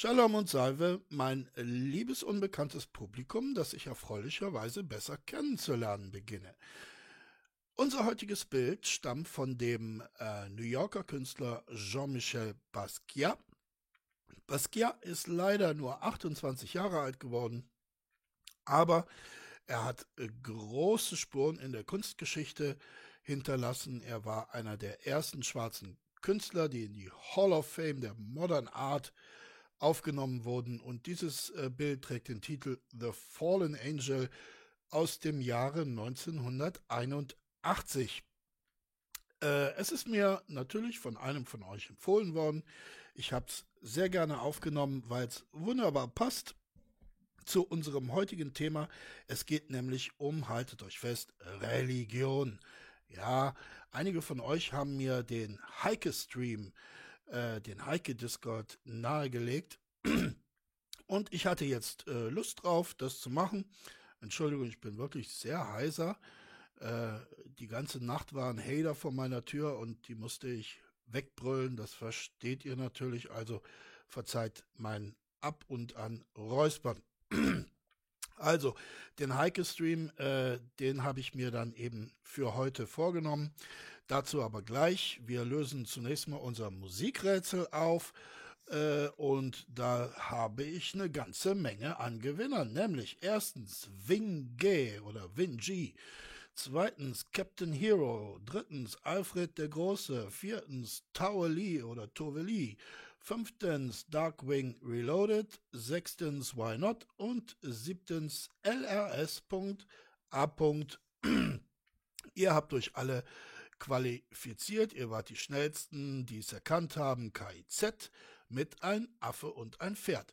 Shalom und Salve, mein liebes unbekanntes Publikum, das ich erfreulicherweise besser kennenzulernen beginne. Unser heutiges Bild stammt von dem äh, New Yorker Künstler Jean-Michel Basquiat. Basquiat ist leider nur 28 Jahre alt geworden, aber er hat äh, große Spuren in der Kunstgeschichte hinterlassen. Er war einer der ersten schwarzen Künstler, die in die Hall of Fame der Modern Art aufgenommen wurden. Und dieses äh, Bild trägt den Titel The Fallen Angel aus dem Jahre 1981. Äh, es ist mir natürlich von einem von euch empfohlen worden. Ich habe es sehr gerne aufgenommen, weil es wunderbar passt zu unserem heutigen Thema. Es geht nämlich um, haltet euch fest, Religion. Ja, einige von euch haben mir den Heike-Stream äh, den Heike Discord nahegelegt. Und ich hatte jetzt äh, Lust drauf, das zu machen. Entschuldigung, ich bin wirklich sehr heiser. Äh, die ganze Nacht waren Hater vor meiner Tür und die musste ich wegbrüllen. Das versteht ihr natürlich. Also verzeiht mein ab und an Räuspern. Also, den Heike-Stream, äh, den habe ich mir dann eben für heute vorgenommen. Dazu aber gleich. Wir lösen zunächst mal unser Musikrätsel auf. Äh, und da habe ich eine ganze Menge an Gewinnern. Nämlich erstens Wing oder Wing Zweitens Captain Hero. Drittens Alfred der Große. Viertens Tower Lee oder Tove Lee. Fünftens Darkwing Reloaded. Sechstens Why Not. Und siebtens LRS.A. Ihr habt euch alle qualifiziert. Ihr wart die schnellsten, die es erkannt haben. KIZ mit ein Affe und ein Pferd.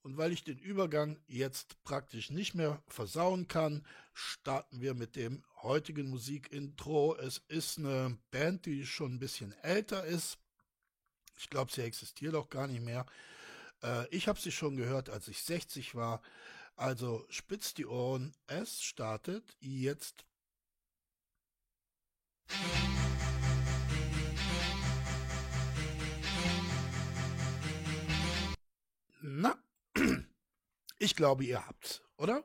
Und weil ich den Übergang jetzt praktisch nicht mehr versauen kann, starten wir mit dem heutigen Musikintro. Es ist eine Band, die schon ein bisschen älter ist. Ich glaube, sie existiert auch gar nicht mehr. Äh, ich habe sie schon gehört, als ich 60 war. Also spitzt die Ohren. Es startet jetzt na, ich glaube, ihr habt's, oder?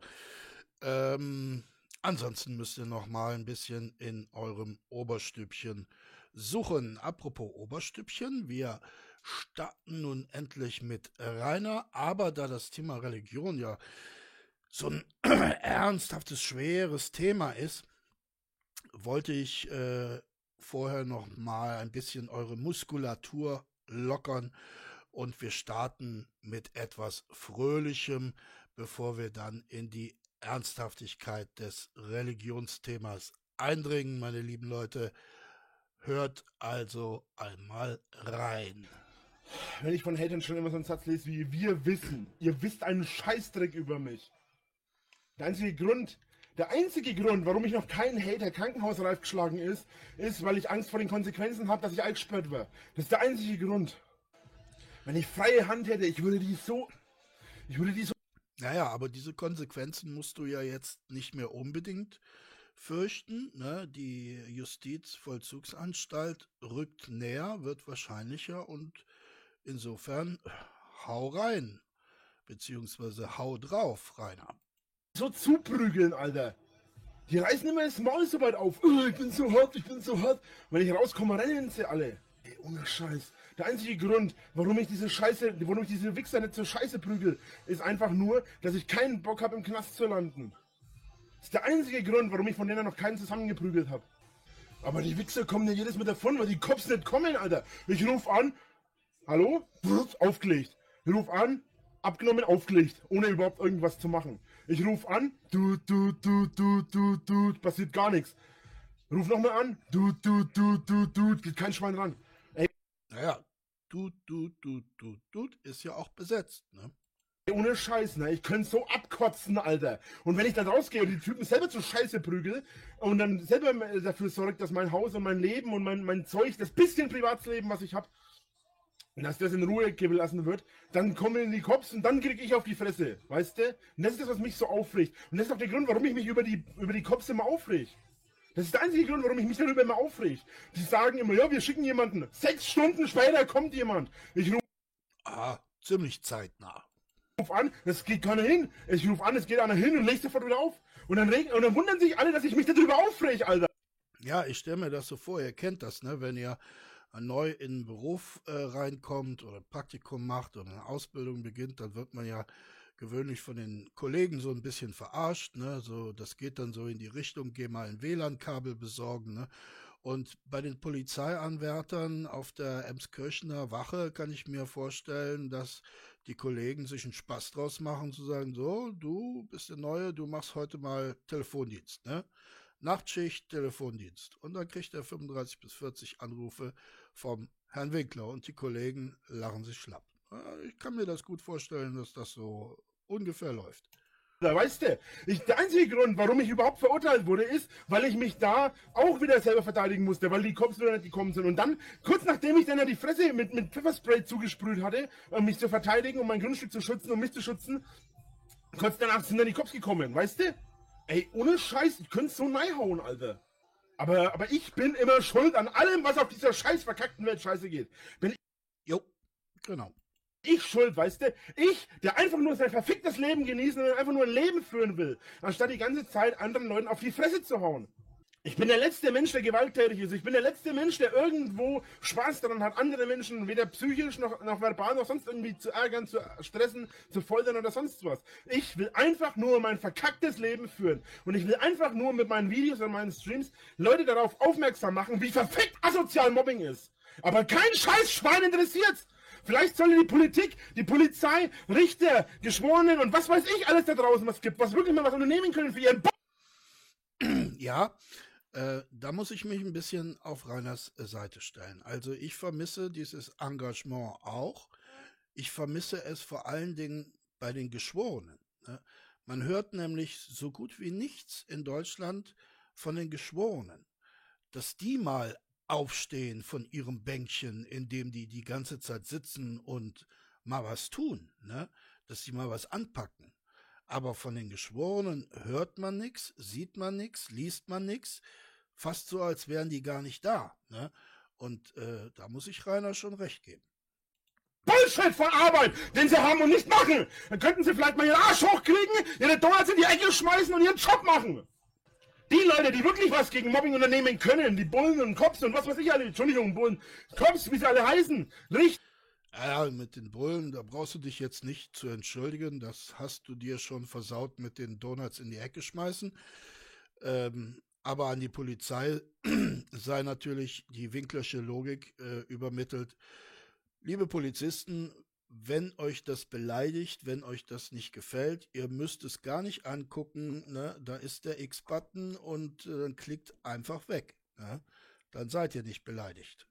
Ähm, ansonsten müsst ihr noch mal ein bisschen in eurem Oberstübchen suchen. Apropos Oberstübchen, wir starten nun endlich mit Rainer, aber da das Thema Religion ja so ein ernsthaftes, schweres Thema ist, wollte ich äh, vorher noch mal ein bisschen eure Muskulatur lockern und wir starten mit etwas Fröhlichem, bevor wir dann in die Ernsthaftigkeit des Religionsthemas eindringen, meine lieben Leute. Hört also einmal rein. Wenn ich von Hatern schon immer so einen Satz lese wie wir wissen, ihr wisst einen Scheißdreck über mich. Der einzige Grund, der einzige Grund, warum ich noch keinen Hater krankenhausreif geschlagen ist, ist, weil ich Angst vor den Konsequenzen habe, dass ich eingesperrt war. Das ist der einzige Grund. Wenn ich freie Hand hätte, ich würde die so. Ich würde die so. Naja, aber diese Konsequenzen musst du ja jetzt nicht mehr unbedingt fürchten. Ne? Die Justizvollzugsanstalt rückt näher, wird wahrscheinlicher und insofern hau rein. Beziehungsweise hau drauf, Rainer so zuprügeln, Alter. Die reißen immer das Maul so weit auf. Oh, ich bin so hart, ich bin so hart. Wenn ich rauskomme, rennen sie alle. Ey, ohne Scheiß. Der einzige Grund, warum ich diese Scheiße, warum ich diese Wichser nicht zur Scheiße prügel, ist einfach nur, dass ich keinen Bock habe, im Knast zu landen. Das ist der einzige Grund, warum ich von denen noch keinen zusammengeprügelt habe. Aber die Wichser kommen ja jedes Mal davon, weil die Cops nicht kommen, Alter. Ich ruf an, hallo, aufgelegt. Ich ruf an, abgenommen, aufgelegt, ohne überhaupt irgendwas zu machen. Ich ruf an, du, du, du, du, du, du, passiert gar nichts. Ruf nochmal an, du, du, du, du, du, geht kein Schwein ran. Ey. Naja, du, du, du, du, du, ist ja auch besetzt, ne? Ohne Scheiß, ne? Ich könnte so abkotzen, Alter. Und wenn ich dann rausgehe und die Typen selber zur Scheiße prügel und dann selber dafür sorgt, dass mein Haus und mein Leben und mein, mein Zeug, das bisschen Privatsleben, was ich habe, dass das in Ruhe gelassen wird, dann kommen die Cops und dann kriege ich auf die Fresse, weißt du? Und das ist das, was mich so aufregt. Und das ist auch der Grund, warum ich mich über die, über die Cops immer aufreg. Das ist der einzige Grund, warum ich mich darüber immer aufreg. Die sagen immer, ja, wir schicken jemanden. Sechs Stunden später kommt jemand. Ich rufe. Ah, ziemlich zeitnah. Ich ruf an, das geht keiner hin. Ich ruf an, es geht einer hin und legt sofort wieder auf. Und dann, und dann wundern sich alle, dass ich mich darüber aufreg, Alter. Ja, ich stelle mir das so vor, ihr kennt das, ne? Wenn ihr neu in den Beruf äh, reinkommt oder ein Praktikum macht oder eine Ausbildung beginnt, dann wird man ja gewöhnlich von den Kollegen so ein bisschen verarscht, ne? So, das geht dann so in die Richtung, geh mal ein WLAN-Kabel besorgen, ne? Und bei den Polizeianwärtern auf der Emskirchener Wache kann ich mir vorstellen, dass die Kollegen sich einen Spaß draus machen, zu sagen, so, du bist der Neue, du machst heute mal Telefondienst, ne? Nachtschicht, Telefondienst. Und dann kriegt er 35 bis 40 Anrufe vom Herrn Winkler und die Kollegen lachen sich schlapp. Ich kann mir das gut vorstellen, dass das so ungefähr läuft. Weißt du, ich, der einzige Grund, warum ich überhaupt verurteilt wurde, ist, weil ich mich da auch wieder selber verteidigen musste, weil die Cops wieder nicht gekommen sind. Und dann, kurz nachdem ich dann ja die Fresse mit, mit Pfefferspray zugesprüht hatte, um mich zu verteidigen, um mein Grundstück zu schützen, um mich zu schützen, kurz danach sind dann die Cops gekommen, weißt du? Ey, ohne Scheiß, ich könnte so neihauen, Alter. Aber, aber ich bin immer schuld an allem, was auf dieser scheiß verkackten Welt scheiße geht. Bin Jo, genau. Ich schuld, weißt du? Ich, der einfach nur sein verficktes Leben genießen und einfach nur ein Leben führen will, anstatt die ganze Zeit anderen Leuten auf die Fresse zu hauen. Ich bin der letzte Mensch, der gewalttätig ist. Ich bin der letzte Mensch, der irgendwo Spaß daran hat, andere Menschen weder psychisch noch, noch verbal noch sonst irgendwie zu ärgern, zu stressen, zu foltern oder sonst was. Ich will einfach nur mein verkacktes Leben führen. Und ich will einfach nur mit meinen Videos und meinen Streams Leute darauf aufmerksam machen, wie verfickt asozial Mobbing ist. Aber kein scheiß Schwein interessiert's. Vielleicht sollte die Politik, die Polizei, Richter, Geschworenen und was weiß ich alles da draußen was gibt, was wirklich mal was unternehmen können für ihren Bo Ja, äh, da muss ich mich ein bisschen auf Reiners äh, Seite stellen. Also ich vermisse dieses Engagement auch. Ich vermisse es vor allen Dingen bei den Geschworenen. Ne? Man hört nämlich so gut wie nichts in Deutschland von den Geschworenen, dass die mal aufstehen von ihrem Bänkchen, in dem die die ganze Zeit sitzen und mal was tun, ne? dass sie mal was anpacken. Aber von den Geschworenen hört man nichts, sieht man nichts, liest man nichts. Fast so, als wären die gar nicht da. Ne? Und äh, da muss ich Rainer schon recht geben. Bullshit von Arbeit, den sie haben und nicht machen. Dann könnten sie vielleicht mal ihren Arsch hochkriegen, ihre Donuts in die Ecke schmeißen und ihren Job machen. Die Leute, die wirklich was gegen Mobbing unternehmen können, die Bullen und Cops und was weiß ich alle, Entschuldigung, Bullen, Cops, wie sie alle heißen, richtig. Ja, mit den Bullen, da brauchst du dich jetzt nicht zu entschuldigen. Das hast du dir schon versaut mit den Donuts in die Ecke schmeißen. Ähm, aber an die Polizei sei natürlich die Winklersche Logik äh, übermittelt. Liebe Polizisten, wenn euch das beleidigt, wenn euch das nicht gefällt, ihr müsst es gar nicht angucken, ne? da ist der X-Button und äh, dann klickt einfach weg. Ne? Dann seid ihr nicht beleidigt.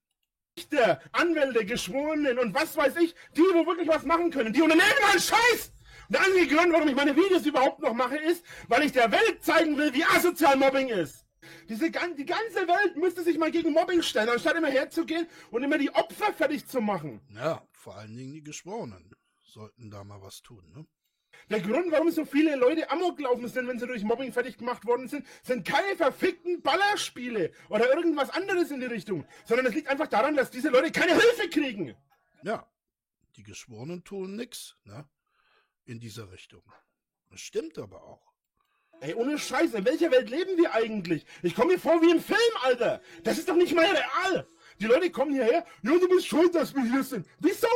Richter, Anwälte, Geschworenen und was weiß ich, die, wo wirklich was machen können, die unternehmen einen Scheiß! Und der einzige Grund, warum ich meine Videos überhaupt noch mache, ist, weil ich der Welt zeigen will, wie asozial Mobbing ist. Diese, die ganze Welt müsste sich mal gegen Mobbing stellen, anstatt immer herzugehen und immer die Opfer fertig zu machen. Ja, vor allen Dingen die Geschworenen sollten da mal was tun. Ne? Der Grund, warum so viele Leute Amok laufen sind, wenn sie durch Mobbing fertig gemacht worden sind, sind keine verfickten Ballerspiele oder irgendwas anderes in die Richtung, sondern es liegt einfach daran, dass diese Leute keine Hilfe kriegen. Ja, die Geschworenen tun nix, ne? In dieser Richtung. Das stimmt aber auch. Ey, ohne Scheiß, in welcher Welt leben wir eigentlich? Ich komme mir vor wie im Film, Alter. Das ist doch nicht mal real. Die Leute kommen hierher, ja, du bist schuld, dass wir hier sind. Wieso?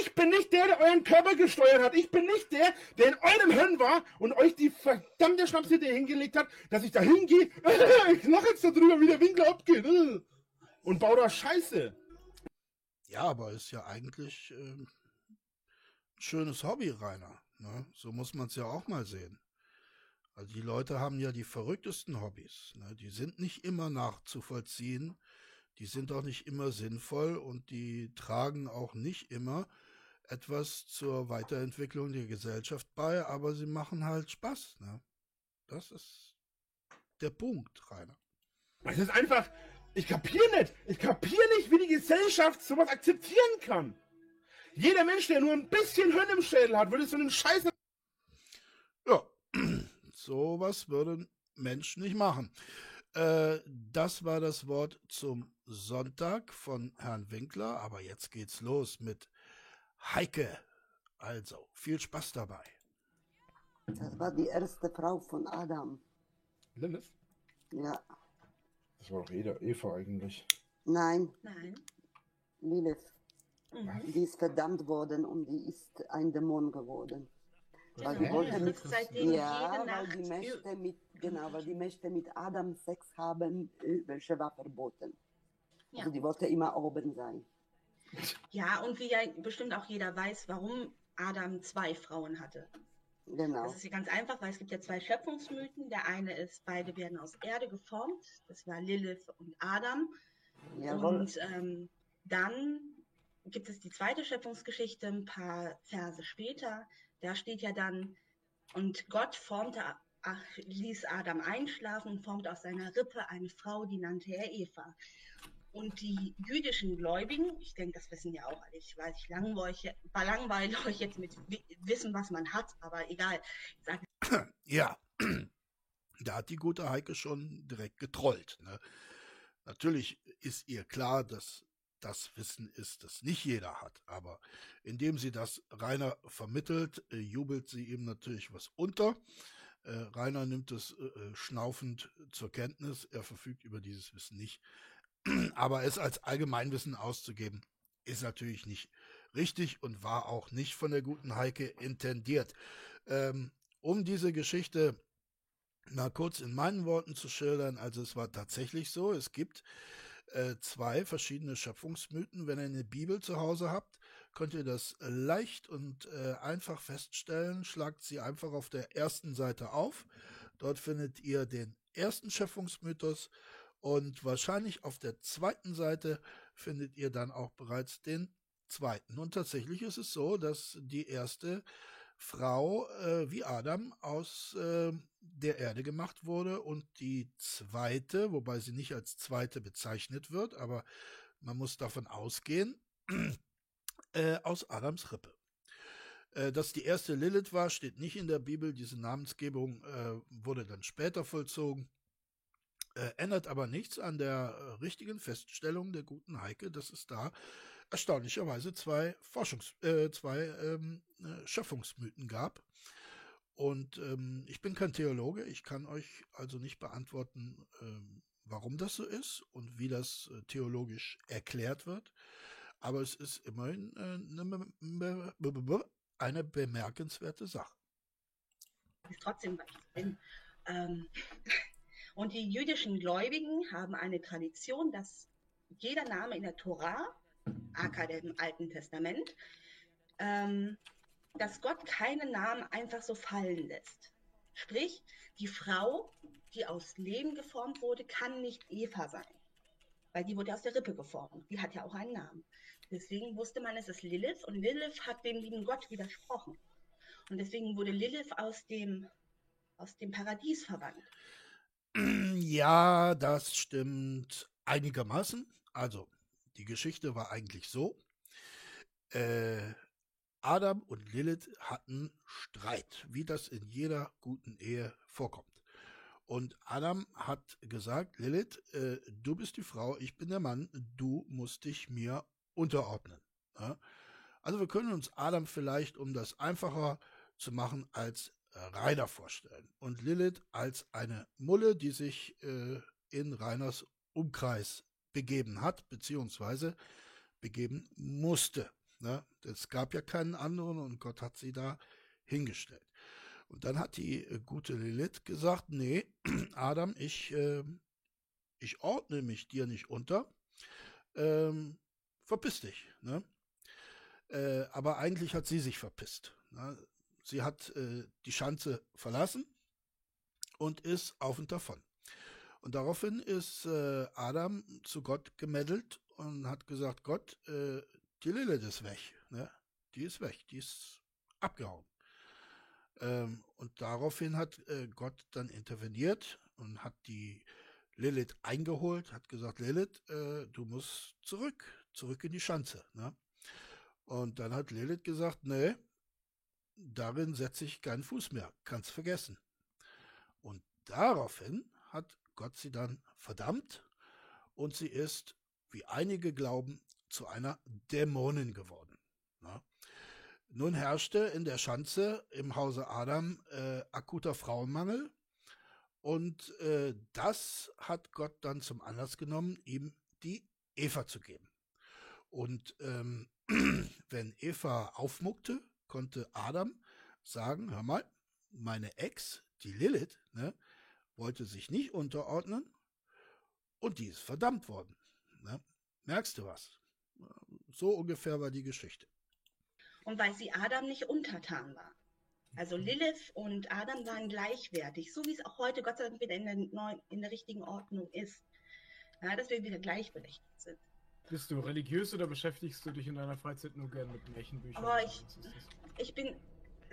Ich bin nicht der, der euren Körper gesteuert hat. Ich bin nicht der, der in eurem Hirn war und euch die verdammte Schnapsidee hingelegt hat, dass ich da hingehe. ich lache jetzt darüber, wie der Winkler abgeht. Und baue da Scheiße. Ja, aber ist ja eigentlich ähm, ein schönes Hobby, Rainer. Ne? So muss man es ja auch mal sehen. Also die Leute haben ja die verrücktesten Hobbys. Ne? Die sind nicht immer nachzuvollziehen, die sind auch nicht immer sinnvoll und die tragen auch nicht immer etwas zur Weiterentwicklung der Gesellschaft bei, aber sie machen halt Spaß. Ne? Das ist der Punkt, Rainer. Es ist einfach, ich kapiere nicht, ich kapiere nicht, wie die Gesellschaft sowas akzeptieren kann. Jeder Mensch, der nur ein bisschen Hirn im Schädel hat, würde so einen Scheiß sowas würden Menschen nicht machen. Äh, das war das Wort zum Sonntag von Herrn Winkler, aber jetzt geht's los mit Heike Also, viel Spaß dabei. Das war die erste Frau von Adam. Lilith? Ja. Das war doch Eva eigentlich. Nein, Nein. Lilith. Mhm. Die ist verdammt worden und die ist ein Dämon geworden. Weil die Genau. wollte mit, ja, weil die Mächte mit, genau, weil die Mächte mit Adam Sex haben, welche war verboten. Ja. Also die wollte immer oben sein. Ja, und wie ja bestimmt auch jeder weiß, warum Adam zwei Frauen hatte. Genau. Das ist ja ganz einfach, weil es gibt ja zwei Schöpfungsmythen. Der eine ist, beide werden aus Erde geformt. Das war Lilith und Adam. Jawohl. Und ähm, dann gibt es die zweite Schöpfungsgeschichte, ein paar Verse später. Da steht ja dann, und Gott formte, ach, ließ Adam einschlafen und formte aus seiner Rippe eine Frau, die nannte er Eva. Und die jüdischen Gläubigen, ich denke, das wissen ja auch alle, ich weiß, ich langweile, langweile euch jetzt mit Wi- Wissen, was man hat, aber egal. Sage, Ja, da hat die gute Heike schon direkt getrollt. Ne? Natürlich ist ihr klar, dass das Wissen ist, das nicht jeder hat. Aber indem sie das Rainer vermittelt, äh, jubelt sie ihm natürlich was unter. Äh, Rainer nimmt es äh, äh, schnaufend zur Kenntnis. Er verfügt über dieses Wissen nicht. Aber es als Allgemeinwissen auszugeben, ist natürlich nicht richtig und war auch nicht von der guten Heike intendiert. Ähm, um diese Geschichte mal kurz in meinen Worten zu schildern, also es war tatsächlich so, es gibt äh, zwei verschiedene Schöpfungsmythen. Wenn ihr eine Bibel zu Hause habt, könnt ihr das leicht und äh, einfach feststellen. Schlagt sie einfach auf der ersten Seite auf. Dort findet ihr den ersten Schöpfungsmythos und wahrscheinlich auf der zweiten Seite findet ihr dann auch bereits den zweiten. Und tatsächlich ist es so, dass die erste Frau äh, wie Adam aus äh, der Erde gemacht wurde und die zweite, wobei sie nicht als zweite bezeichnet wird, aber man muss davon ausgehen, äh, aus Adams Rippe. Äh, dass die erste Lilith war, steht nicht in der Bibel. Diese Namensgebung äh, wurde dann später vollzogen. Äh, ändert aber nichts an der richtigen Feststellung der guten Heike, dass es da erstaunlicherweise zwei Forschungs-, äh, zwei ähm, äh, Schöpfungsmythen gab. Und ähm, ich bin kein Theologe, ich kann euch also nicht beantworten, ähm, warum das so ist und wie das äh, theologisch erklärt wird. Aber es ist immerhin äh, eine, be- eine bemerkenswerte Sache. trotzdem was drin. Ähm, und die jüdischen Gläubigen haben eine Tradition, dass jeder Name in der Tora, aka dem Alten Testament, ähm, dass Gott keinen Namen einfach so fallen lässt. Sprich, die Frau, die aus Leben geformt wurde, kann nicht Eva sein, weil die wurde aus der Rippe geformt. Die hat ja auch einen Namen. Deswegen wusste man, es ist Lilith und Lilith hat dem lieben Gott widersprochen. Und deswegen wurde Lilith aus dem, aus dem Paradies verbannt. Ja, das stimmt einigermaßen. Also, die Geschichte war eigentlich so. Äh, Adam und Lilith hatten Streit, wie das in jeder guten Ehe vorkommt. Und Adam hat gesagt, Lilith, äh, du bist die Frau, ich bin der Mann, du musst dich mir unterordnen. Ja? Also wir können uns Adam vielleicht, um das einfacher zu machen, als Rainer vorstellen. Und Lilith als eine Mulle, die sich äh, in Rainers Umkreis begeben hat, beziehungsweise begeben musste. Ne? Es gab ja keinen anderen und Gott hat sie da hingestellt. Und dann hat die äh, gute Lilith gesagt, nee, Adam, ich, äh, ich ordne mich dir nicht unter. Ähm, verpiss dich. Ne? Äh, aber eigentlich hat sie sich verpisst. Ne? Sie hat äh, die Schanze verlassen und ist auf und davon. Und daraufhin ist äh, Adam zu Gott gemeddelt und hat gesagt, Gott, äh, die Lilith ist weg. Ne? Die ist weg, die ist abgehauen. Ähm, und daraufhin hat äh, Gott dann interveniert und hat die Lilith eingeholt, hat gesagt, Lilith, äh, du musst zurück, zurück in die Schanze. Ne? Und dann hat Lilith gesagt, nee, darin setze ich keinen Fuß mehr, kannst vergessen. Und daraufhin hat Gott sie dann verdammt und sie ist, wie einige glauben, zu einer Dämonin geworden. Na? nun herrschte in der Schanze im Hause Adam äh, akuter Frauenmangel. Und äh, das hat Gott dann zum Anlass genommen, ihm die Eva zu geben. Und ähm, wenn Eva aufmuckte, konnte Adam sagen, hör mal, meine Ex, die Lilith, ne, wollte sich nicht unterordnen und die ist verdammt worden. Ne? Merkst du was? So ungefähr war die Geschichte. Und weil sie Adam nicht untertan war. Also Lilith und Adam waren gleichwertig, so wie es auch heute Gott sei Dank wieder in der, neuen, in der richtigen Ordnung ist. Ja, dass wir wieder gleichberechtigt sind. Bist du religiös oder beschäftigst du dich in deiner Freizeit nur gern mit Märchenbüchern? Oh, ich, ich bin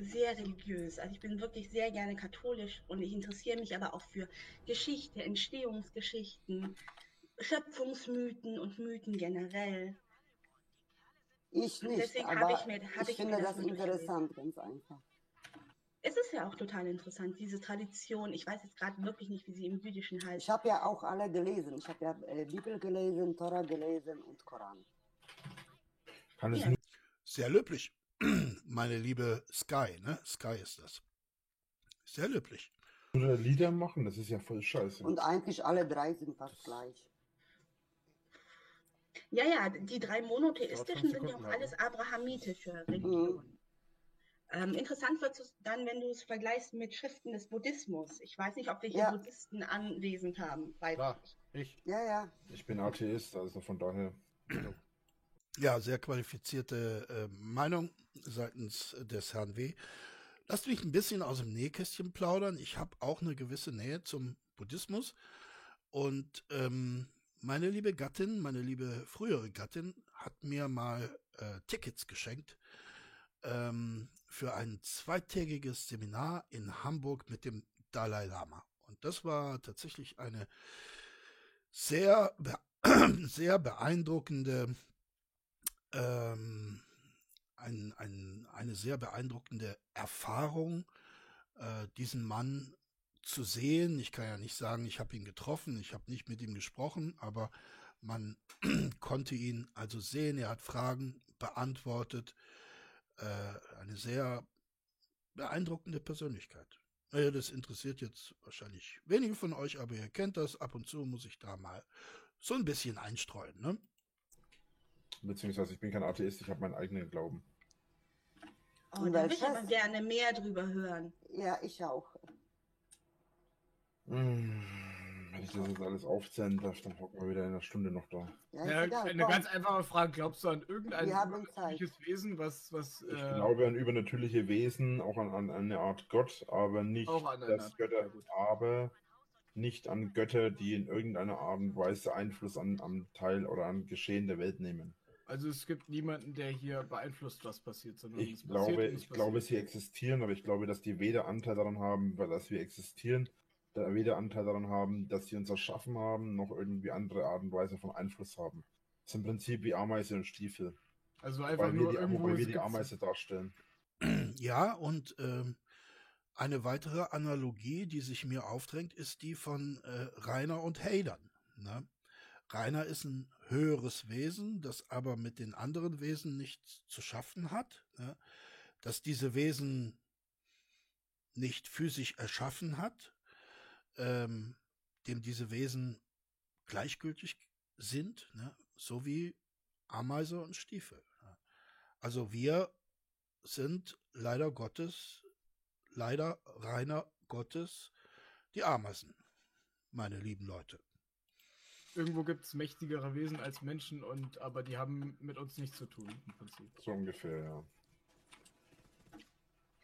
sehr religiös. Also ich bin wirklich sehr gerne katholisch und ich interessiere mich aber auch für Geschichte, Entstehungsgeschichten, Schöpfungsmythen und Mythen generell. Ich nicht, Deswegen aber ich mir- ich ich mir finde das das interessant, ganz einfach. Es ist ja auch total interessant, diese Tradition. Ich weiß jetzt gerade wirklich nicht, wie sie im Jüdischen Ich heißt. habe ja auch alle gelesen. Ich habe ja äh, Bibel gelesen, Tora gelesen und Koran. Kann es Ja. nicht Sehr löblich. Meine liebe Sky, ne? Sky ist das. Sehr löblich. nur Lieder machen? Das ist ja voll scheiße. Und eigentlich alle drei sind fast gleich. Ja, ja, die drei monotheistischen sind ja auch Sekunden, alles abrahamitische Religionen. Ähm, interessant wird es dann, wenn du es vergleichst mit Schriften des Buddhismus. Ich weiß nicht, ob wir hier Ja. Buddhisten anwesend haben. Klar, ich. Ja, ja. Ich bin Atheist, also von daher. Ja, sehr qualifizierte äh, Meinung seitens des Herrn W. Lasst mich ein bisschen aus dem Nähkästchen plaudern. Ich habe auch eine gewisse Nähe zum Buddhismus. Und ähm, meine liebe Gattin, meine liebe frühere Gattin, hat mir mal äh, Tickets geschenkt ähm, für ein zweitägiges Seminar in Hamburg mit dem Dalai Lama. Und das war tatsächlich eine sehr, sehr beeindruckende ähm, ein, ein, eine sehr beeindruckende Erfahrung, äh, diesen Mann zu sehen. Ich kann ja nicht sagen, ich habe ihn getroffen, ich habe nicht mit ihm gesprochen, aber man konnte ihn also sehen. Er hat Fragen beantwortet. Äh, eine sehr beeindruckende Persönlichkeit. Naja, das interessiert jetzt wahrscheinlich wenige von euch, aber ihr kennt das. Ab und zu muss ich da mal so ein bisschen einstreuen. Ne? Beziehungsweise ich bin kein Atheist, ich habe meinen eigenen Glauben. Oh, da würde ich aber gerne mehr drüber hören. Ja, ich auch. Hm, Wenn ich das jetzt alles aufzählen darf, dann hocken wir wieder in einer Stunde noch da. Ja, Ja, egal, eine komm. ganz einfache Frage. Glaubst du an irgendein übernatürliches Wesen, was, was Ich äh, glaube an übernatürliche Wesen, auch an, an eine Art Gott, aber nicht dass Götter, aber nicht an Götter, die in irgendeiner Art und Weise Einfluss an, am Teil oder an Geschehen der Welt nehmen. Also es gibt niemanden, der hier beeinflusst, was passiert, sondern Ich glaube, ich glaube, passiert. sie existieren, aber ich glaube, dass die weder Anteil daran haben, weil dass wir existieren, da weder Anteil daran haben, dass sie uns erschaffen haben, noch irgendwie andere Art und Weise von Einfluss haben. Das ist im Prinzip wie Ameise und Stiefel, Also einfach wir nur die, irgendwo wobei wir die Ameise darstellen. Ja, und ähm, eine weitere Analogie, die sich mir aufdrängt, ist die von äh, Rainer und Heidern. Ne? Rainer ist ein höheres Wesen, das aber mit den anderen Wesen nichts zu schaffen hat, ne? dass diese Wesen nicht physisch erschaffen hat, ähm, dem diese Wesen gleichgültig sind, ne? so wie Ameise und Stiefel. Ne? Also wir sind leider Gottes, leider reiner Gottes, die Ameisen, meine lieben Leute. Irgendwo gibt es mächtigere Wesen als Menschen und aber die haben mit uns nichts zu tun im Prinzip. So ungefähr, ja.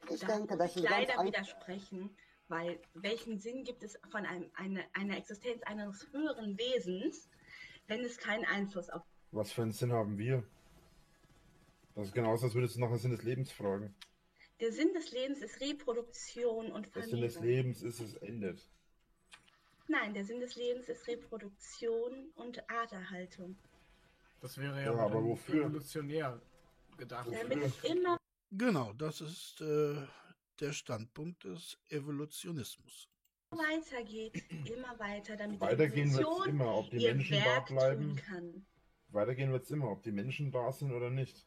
Ich Da denke, muss das ich ist ganz leider widersprechen, weil welchen Sinn gibt es von einem, eine, einer Existenz eines höheren Wesens, wenn es keinen Einfluss auf Was für einen Sinn haben wir? Das ist genauso, als würdest du nach dem Sinn des Lebens fragen. Der Sinn des Lebens ist Reproduktion und Der Sinn des. Lebens ist, es endet. Nein, der Sinn des Lebens ist Reproduktion und Arterhaltung. Das wäre Ja, ja, aber wofür? evolutionär gedacht. Damit es immer Genau, das ist äh, der Standpunkt des Evolutionismus. weitergeht, immer weiter, damit die Weitergehen es Evolution immer, ob die Menschen da bleiben. kann. Weitergehen wird es immer, ob die Menschen da sind oder nicht.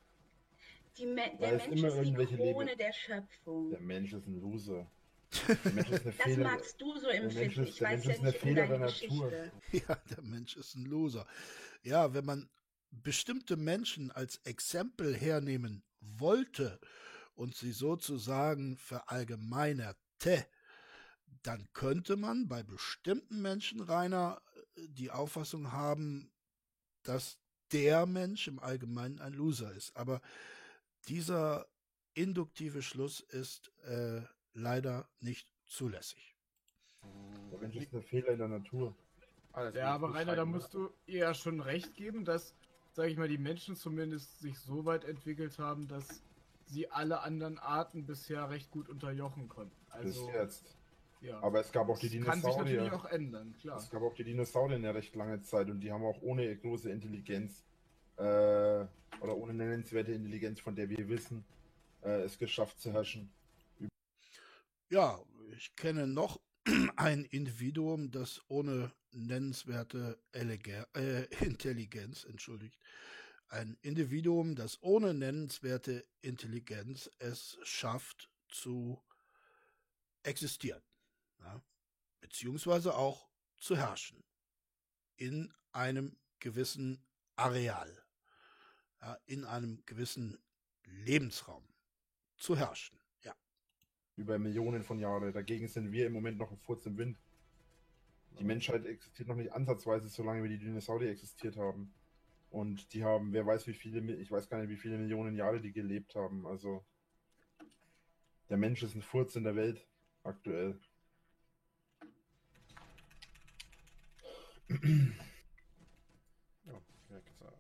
Die Me der Mensch ist die irgendwelche Krone Leben- der Schöpfung. Der Mensch ist ein Loser. Das magst du so empfinden. Ich weiß ja nicht um deine. Geschichte. Ja, der Mensch ist ein Loser. Ja, wenn man bestimmte Menschen als Exempel hernehmen wollte und sie sozusagen verallgemeinerte, dann könnte man bei bestimmten Menschen, Rainer, die Auffassung haben, dass der Mensch im Allgemeinen ein Loser ist. Aber dieser induktive Schluss ist äh, leider nicht zulässig. Der Mensch ist ein Fehler in der Natur. Alles Ja, aber Rainer, da musst du ihr ja schon recht geben, dass, sage ich mal, die Menschen zumindest sich so weit entwickelt haben, dass sie alle anderen Arten bisher recht gut unterjochen konnten. Also, Bis jetzt. ja. Aber es gab auch die das kann sich natürlich Dinosaurier. auch ändern, klar. Es gab auch die Dinosaurier eine recht lange Zeit und die haben auch ohne große Intelligenz äh, oder ohne nennenswerte Intelligenz, von der wir wissen, äh, es geschafft zu herrschen. Ja, ich kenne noch ein Individuum, das ohne nennenswerte Elega äh, Intelligenz, entschuldigt, ein Individuum, das ohne nennenswerte Intelligenz es schafft zu existieren, ja, beziehungsweise auch zu herrschen in einem gewissen Areal, ja, in einem gewissen Lebensraum zu herrschen. Über Millionen von Jahren. Dagegen sind wir im Moment noch ein Furz im Wind. Die Menschheit existiert noch nicht ansatzweise so lange, wie die Dinosaurier existiert haben. Und die haben, wer weiß wie viele, ich weiß gar nicht, wie viele Millionen Jahre die gelebt haben. Also der Mensch ist ein Furz in der Welt aktuell.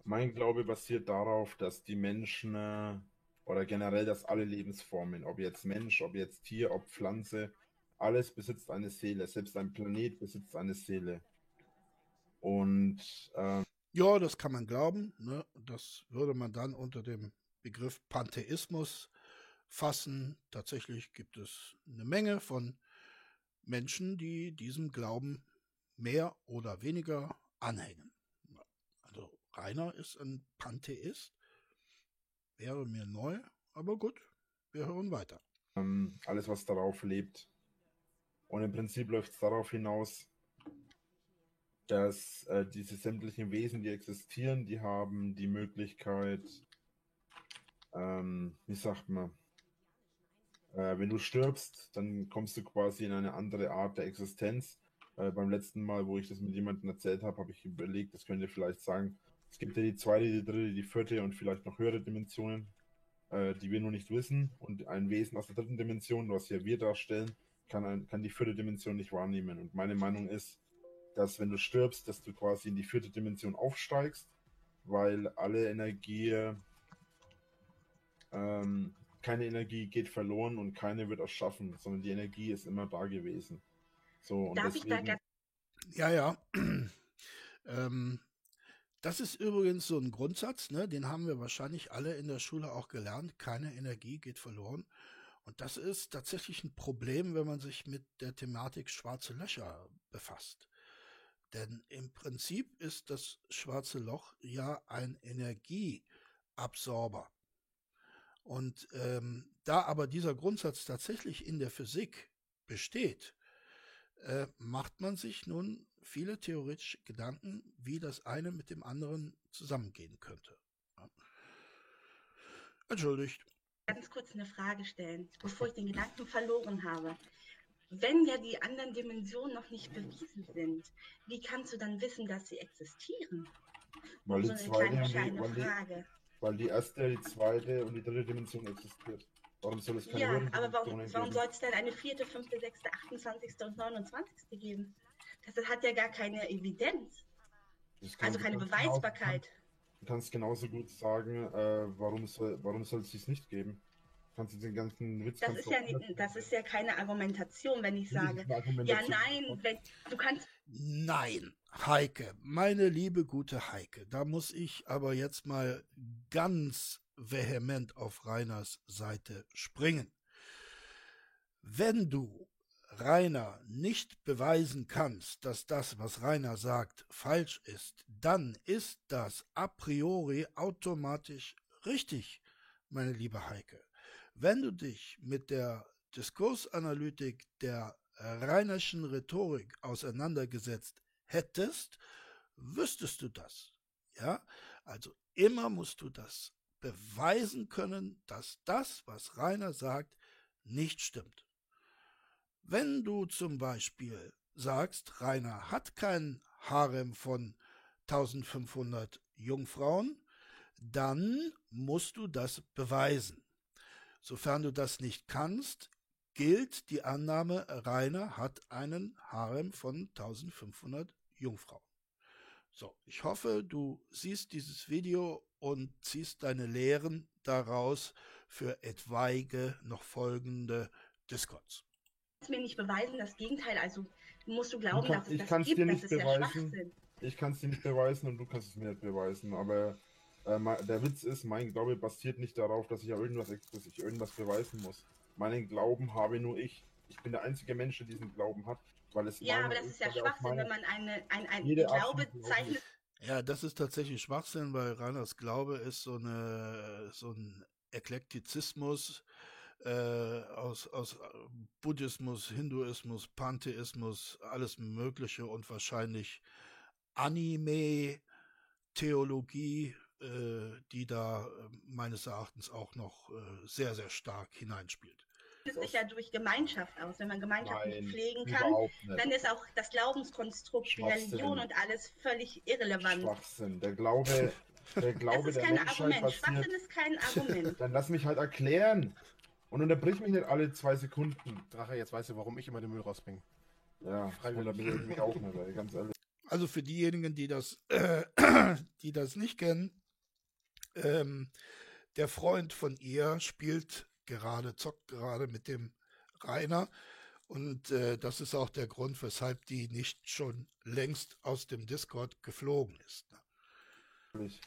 Mein Glaube basiert darauf, dass die Menschen äh, oder generell, dass alle Lebensformen, ob jetzt Mensch, ob jetzt Tier, ob Pflanze, alles besitzt eine Seele. Selbst ein Planet besitzt eine Seele. Und ähm, Ja, das kann man glauben. Ne? Das würde man dann unter dem Begriff Pantheismus fassen. Tatsächlich gibt es eine Menge von Menschen, die diesem Glauben mehr oder weniger anhängen. Also Rainer ist ein Pantheist. Wäre mir neu, aber gut, wir hören weiter. ähm, alles, was darauf lebt. Und im Prinzip läuft es darauf hinaus, dass äh, diese sämtlichen Wesen, die existieren, die haben die Möglichkeit, ähm, wie sagt man, äh, wenn du stirbst, dann kommst du quasi in eine andere Art der Existenz. Äh, beim letzten Mal, wo ich das mit jemandem erzählt habe, habe ich überlegt, das könnt ihr vielleicht sagen, es gibt ja die zweite, die dritte, die vierte und vielleicht noch höhere Dimensionen, äh, die wir nur nicht wissen. Und ein Wesen aus der dritten Dimension, was ja wir darstellen, kann, ein, kann die vierte Dimension nicht wahrnehmen. Und meine Meinung ist, dass wenn du stirbst, dass du quasi in die vierte Dimension aufsteigst, weil alle Energie, ähm, keine Energie geht verloren und keine wird erschaffen, sondern die Energie ist immer da gewesen. So, und Darf ich da deswegen, ganz Ja, ja. ähm, das ist übrigens so ein Grundsatz, ne? den haben wir wahrscheinlich alle in der Schule auch gelernt. Keine Energie geht verloren. Und das ist tatsächlich ein Problem, wenn man sich mit der Thematik schwarze Löcher befasst. Denn im Prinzip ist das schwarze Loch ja ein Energieabsorber. Und ähm, da aber dieser Grundsatz tatsächlich in der Physik besteht, äh, macht man sich nun viele theoretische Gedanken, wie das eine mit dem anderen zusammengehen könnte. Ja. Entschuldigt. ganz kurz eine Frage stellen, bevor ich den Gedanken verloren habe. Wenn ja die anderen Dimensionen noch nicht bewiesen sind, wie kannst du dann wissen, dass sie existieren? weil, so die eine zweite, die, weil, die, Frage. weil die erste, die zweite und die dritte Dimension existiert. Warum soll es keine Ja, aber warum, warum soll es denn eine vierte, fünfte, sechste, 28. und 29. geben? Das hat ja gar keine Evidenz, also keine kannst genau- Beweisbarkeit. Du kannst genauso gut sagen, äh, warum soll warum soll es dies nicht geben? Kannst du den ganzen Witz Das ist ja nicht, das ist ja keine Argumentation, wenn ich sage, ja, nein, wenn, du kannst Nein, Heike, meine liebe gute Heike, da muss ich aber jetzt mal ganz vehement auf Rainers Seite springen. Wenn du Rainer nicht beweisen kannst, dass das, was Rainer sagt, falsch ist, dann ist das a priori automatisch richtig, meine liebe Heike, wenn du dich mit der Diskursanalytik der Rainerschen Rhetorik auseinandergesetzt hättest, wüsstest du das. Ja, also immer musst du das beweisen können, dass das, was Rainer sagt, nicht stimmt. Wenn du zum Beispiel sagst, Rainer hat kein Harem von 1500 Jungfrauen, dann musst du das beweisen. Sofern du das nicht kannst, gilt die Annahme, Rainer hat einen Harem von 1500 Jungfrauen. So, ich hoffe, du siehst dieses Video und ziehst deine Lehren daraus für etwaige noch folgende Discords. Kannst mir nicht beweisen, das Gegenteil. Also musst du glauben, kann- dass es ich das kann's gibt. dir das nicht ist ja beweisen. Schwachsinn. Ich kann es dir nicht beweisen und du kannst es mir nicht beweisen, aber äh, der Witz ist, mein Glaube basiert nicht darauf, dass ich ja irgendwas, dass ich irgendwas beweisen muss. Meinen Glauben habe nur ich. Ich bin der einzige Mensch, der diesen Glauben hat, weil es Ja, aber das ist ja er aus Schwachsinn, wenn man eine, ein, ein Glaube zeichnet. Ja, das ist tatsächlich Schwachsinn, weil Reiners Glaube ist so eine so ein Eklektizismus äh, aus, aus äh, Buddhismus, Hinduismus, Pantheismus, alles Mögliche und wahrscheinlich Anime, Theologie, äh, die da äh, meines Erachtens auch noch äh, sehr, sehr stark hineinspielt. sich ja durch Gemeinschaft aus. Wenn man Gemeinschaft Nein, nicht pflegen kann, dann ist auch das Glaubenskonstrukt, die Schwachsinn. Religion und alles völlig irrelevant. Schwachsinn. Der Glaube, der Das Glaube ist der kein Menschheit Argument. Schwachsinn ist kein Argument. Dann lass mich halt erklären. Und unterbrich mich nicht alle zwei Sekunden. Drache, jetzt weißt du, warum ich immer den Müll rausbringe. Ja, Freiwillig. mich irgendwie auch nicht, ey, ganz ehrlich. Also für diejenigen, die das, äh, die das nicht kennen, ähm, der Freund von ihr spielt gerade, zockt gerade mit dem Rainer. Und äh, das ist auch der Grund, weshalb die nicht schon längst aus dem Discord geflogen ist. ne? Ich-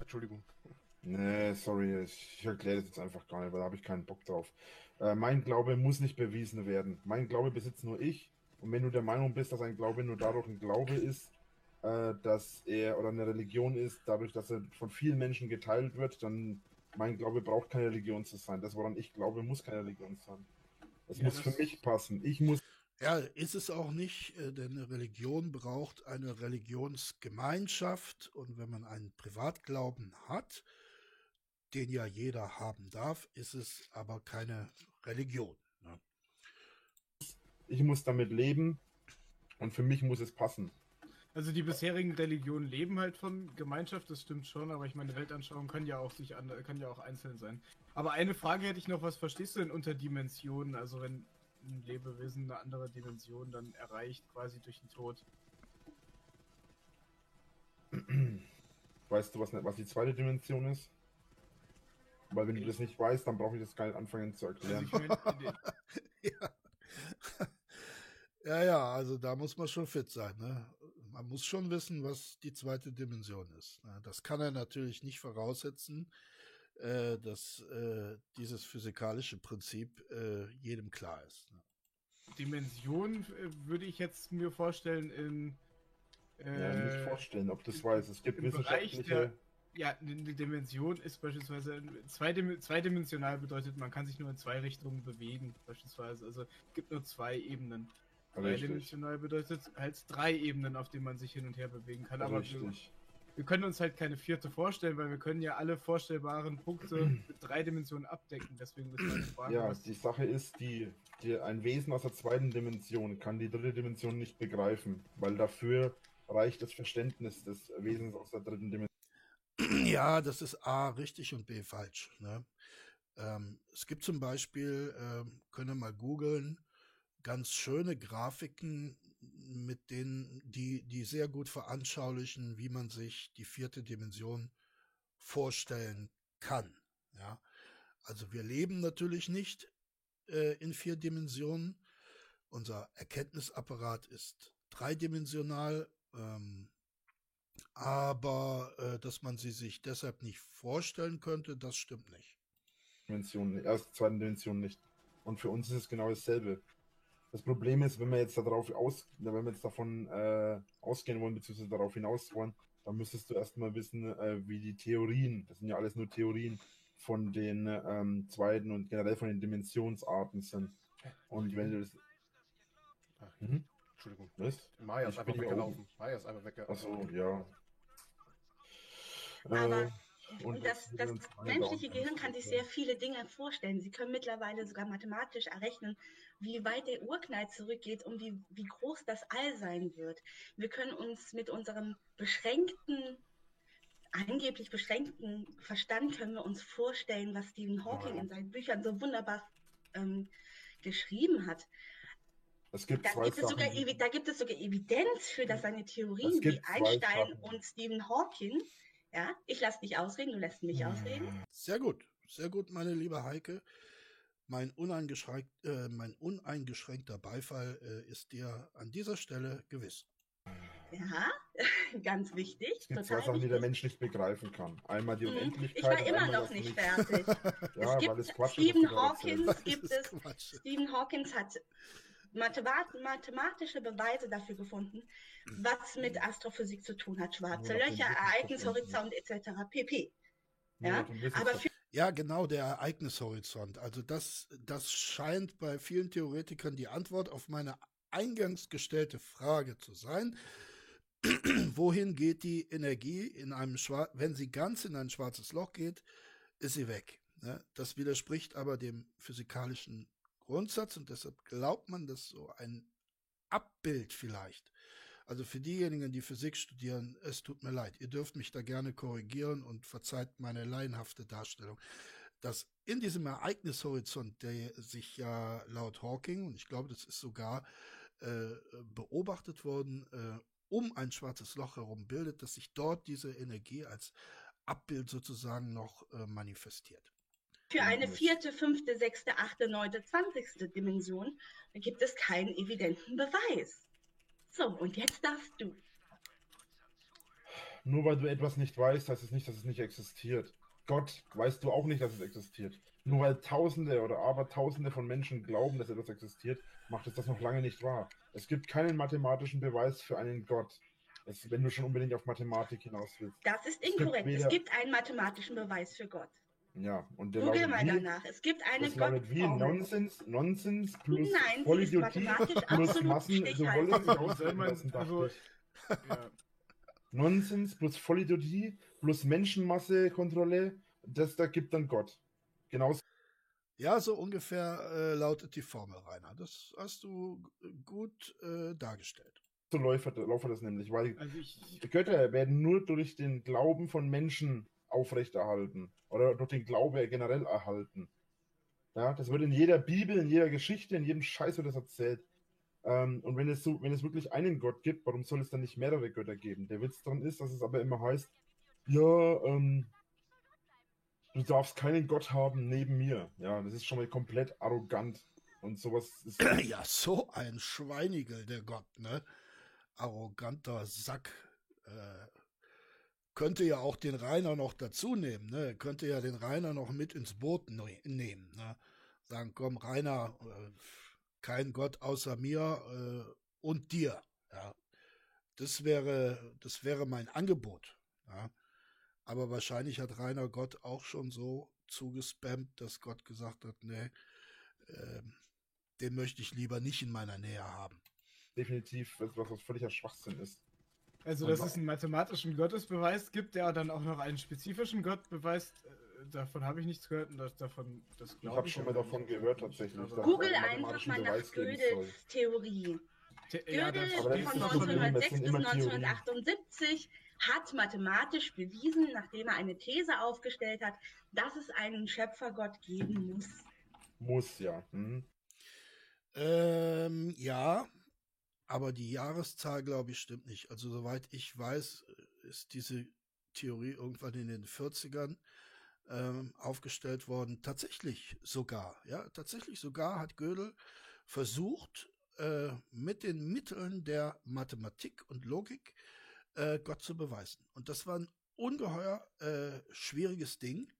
Entschuldigung. Nee, sorry, ich, erkläre das jetzt einfach gar nicht, weil da habe ich keinen Bock drauf. Äh, mein Glaube muss nicht bewiesen werden. Mein Glaube besitzt nur ich. Und wenn du der Meinung bist, dass ein Glaube nur dadurch ein Glaube ist, äh, dass er oder eine Religion ist, dadurch, dass er von vielen Menschen geteilt wird, dann mein Glaube braucht keine Religion zu sein. Das, woran ich glaube, muss keine Religion sein. Es Ja, muss für mich passen. Ich muss Ja, ist es auch nicht, äh, denn eine Religion braucht eine Religionsgemeinschaft. Und wenn man einen Privatglauben hat, den ja jeder haben darf, ist es aber keine Religion. Ne? ich muss damit leben und für mich muss es passen. Also die bisherigen Religionen leben halt von Gemeinschaft, das stimmt schon, aber ich meine, Weltanschauung kann ja auch sich an, kann ja auch einzeln sein. Aber eine Frage hätte ich noch, was verstehst du denn unter Dimensionen? Also wenn ein Lebewesen eine andere Dimension dann erreicht, quasi durch den Tod. Weißt du, was, was die zweite Dimension ist? Weil wenn du das nicht weißt, dann brauche ich das gar nicht anfangen zu Also erklären. meine, Ja. ja, ja, also da muss man schon fit sein. Ne? Man muss schon wissen, was die zweite Dimension ist. Ne? Das kann er natürlich nicht voraussetzen, äh, dass äh, dieses physikalische Prinzip äh, jedem klar ist. Ne? Dimension würde ich jetzt mir vorstellen in äh, ja, nicht vorstellen, ob das weiß. Es gibt wissenschaftliche. Ja, die Dimension ist beispielsweise zweidim zweidimensional bedeutet, man kann sich nur in zwei Richtungen bewegen, beispielsweise. Also es gibt nur zwei Ebenen. Richtig. Dreidimensional bedeutet halt drei Ebenen, auf denen man sich hin und her bewegen kann. Aber wir, wir können uns halt keine vierte vorstellen, weil wir können ja alle vorstellbaren Punkte mit drei Dimensionen abdecken. Deswegen ist meine Frage, Ja, die Sache ist, die, die, ein Wesen aus der zweiten Dimension kann die dritte Dimension nicht begreifen, weil dafür reicht das Verständnis des Wesens aus der dritten Dimension. Ja, das ist A richtig und B falsch. Ne? Ähm, es gibt zum Beispiel, ähm, könnt ihr mal googeln, ganz schöne Grafiken, mit denen, die, die sehr gut veranschaulichen, wie man sich die vierte Dimension vorstellen kann. Ja? Also wir leben natürlich nicht äh, in vier Dimensionen. Unser Erkenntnisapparat ist dreidimensional. Ähm, aber äh, dass man sie sich deshalb nicht vorstellen könnte, das stimmt nicht. Dimension, erst zweiten Dimension nicht. Und für uns ist es genau dasselbe. Das Problem ist, wenn wir jetzt darauf aus, wenn wir jetzt davon äh, ausgehen wollen, beziehungsweise darauf hinaus wollen, dann müsstest du erstmal wissen, äh, wie die Theorien, das sind ja alles nur Theorien, von den ähm, zweiten und generell von den Dimensionsarten sind. Und wenn du das. Ach, Mhm. Entschuldigung. Was? Maya ist Ich einfach weggelaufen. Maya ist einfach weggelaufen. Achso, ja. Aber Äh, Und das, das alle menschliche? Gehirn kann sich sehr viele Dinge vorstellen. Sie können mittlerweile sogar mathematisch errechnen, wie weit der Urknall zurückgeht und wie, wie groß das All sein wird. Wir können uns mit unserem beschränkten, angeblich beschränkten Verstand können wir uns vorstellen, was Stephen Hawking Ja. in seinen Büchern so wunderbar ähm, geschrieben hat. Es gibt Da gibt, es sogar, da gibt es sogar Evidenz für, dass seine Theorien wie Einstein Sachen. und Stephen Hawking, ja, ich lasse dich ausreden, du lässt mich ausreden. Sehr gut, sehr gut, meine liebe Heike. Mein, uneingeschränkt, äh, mein uneingeschränkter Beifall äh, ist dir an dieser Stelle gewiss. Ja, ganz wichtig. Es gibt zwei Sachen, die der. Mensch nicht begreifen kann. Einmal die Mhm. Unendlichkeit. Ich war immer noch nicht fertig. Ja, es gibt Quatsch ist, was Stephen Hawkins, gibt es, Quatsch. Stephen Hawkins hat mathemat mathematische Beweise dafür gefunden, was mit Astrophysik zu tun hat. Schwarze Löcher, Ereignishorizont etc. pp. Ja, aber für Ja, genau, der Ereignishorizont. Also das, das scheint bei vielen Theoretikern die Antwort auf meine eingangs gestellte Frage zu sein. Wohin geht die Energie in einem Schwar wenn sie ganz in ein schwarzes Loch geht, ist sie weg. Ne? Das widerspricht aber dem physikalischen Grundsatz und deshalb glaubt man, dass so ein Abbild vielleicht. Also für diejenigen, die Physik studieren, es tut mir leid. Ihr dürft mich da gerne korrigieren und verzeiht meine laienhafte Darstellung. Dass in diesem Ereignishorizont, der sich ja laut Hawking, und ich glaube, das ist sogar äh, beobachtet worden, äh, um ein schwarzes Loch herum bildet, dass sich dort diese Energie als Abbild sozusagen noch äh, manifestiert. Für eine vierte, fünfte, sechste, achte, neunte, zwanzigste Dimension gibt es keinen evidenten Beweis. So, und jetzt darfst du. Nur weil du etwas nicht weißt, heißt es nicht, dass es nicht existiert. Gott weißt du auch nicht, dass es existiert. Nur weil Tausende oder Abertausende von Menschen glauben, dass etwas existiert, macht es das noch lange nicht wahr. Es gibt keinen mathematischen Beweis für einen Gott. Es, wenn du schon unbedingt auf Mathematik hinaus willst. Das ist gibt inkorrekt. Es weder- gibt einen mathematischen Beweis für Gott. Ja, und der Google lautet mal wie? danach. Es gibt eine Das lautet wie. Nonsens, Nonsens plus Nein, sie ist Vollidiotie mathematisch plus absolut Massen, so wollen lassen, dachte also- ich. Ja. Nonsens plus Vollidiotie plus Menschenmassekontrolle, das da gibt dann Gott. Genauso Ja, so ungefähr äh, lautet die Formel, Rainer. Das hast du gut äh, dargestellt. läuft läuft das nämlich, weil Also ich, Götter werden nur durch den Glauben von Menschen aufrechterhalten oder durch den Glaube generell erhalten. Ja, das wird in jeder Bibel, in jeder Geschichte, in jedem Scheiß wird das erzählt. Ähm, und wenn es so, wenn es wirklich einen Gott gibt, warum soll es dann nicht mehrere Götter geben? Der Witz daran ist, dass es aber immer heißt, ja, ähm, du darfst keinen Gott haben neben mir. Ja, das ist schon mal komplett arrogant. Und sowas ist. Ja, so ein Schweinigel, der Gott, ne? Arroganter Sack. Äh, könnte ja auch den Rainer noch dazu nehmen, ne? Könnte ja den Rainer noch mit ins Boot ne nehmen, ne? Sagen, komm, Rainer, äh, kein Gott außer mir äh, und dir, ja. Das wäre, das wäre mein Angebot, ja. Aber wahrscheinlich hat Rainer Gott auch schon so zugespammt, dass Gott gesagt hat, nee, ähm, den möchte ich lieber nicht in meiner Nähe haben. definitiv was völliger Schwachsinn ist. Also, dass es einen mathematischen Gottesbeweis gibt, der dann auch noch einen spezifischen Gott beweist, äh, davon habe ich nichts gehört und das, davon, das Ich habe schon mal davon nicht. gehört tatsächlich. Google einfach mal nach Gödels. Theorie. Ja, Gödel von das noch Problem, drin. 1906 das sind bis immer Theorien. 1978 hat mathematisch bewiesen, nachdem er eine These aufgestellt hat, dass es einen Schöpfergott geben muss. Muss ja. Hm. Ähm, ja, aber die Jahreszahl, glaube ich, stimmt nicht. Also soweit ich weiß, ist diese Theorie irgendwann in den 40ern ähm, aufgestellt worden. Tatsächlich sogar, ja, tatsächlich sogar hat Gödel versucht, äh, mit den Mitteln der Mathematik und Logik äh, Gott zu beweisen. Und das war ein ungeheuer äh, schwieriges Ding,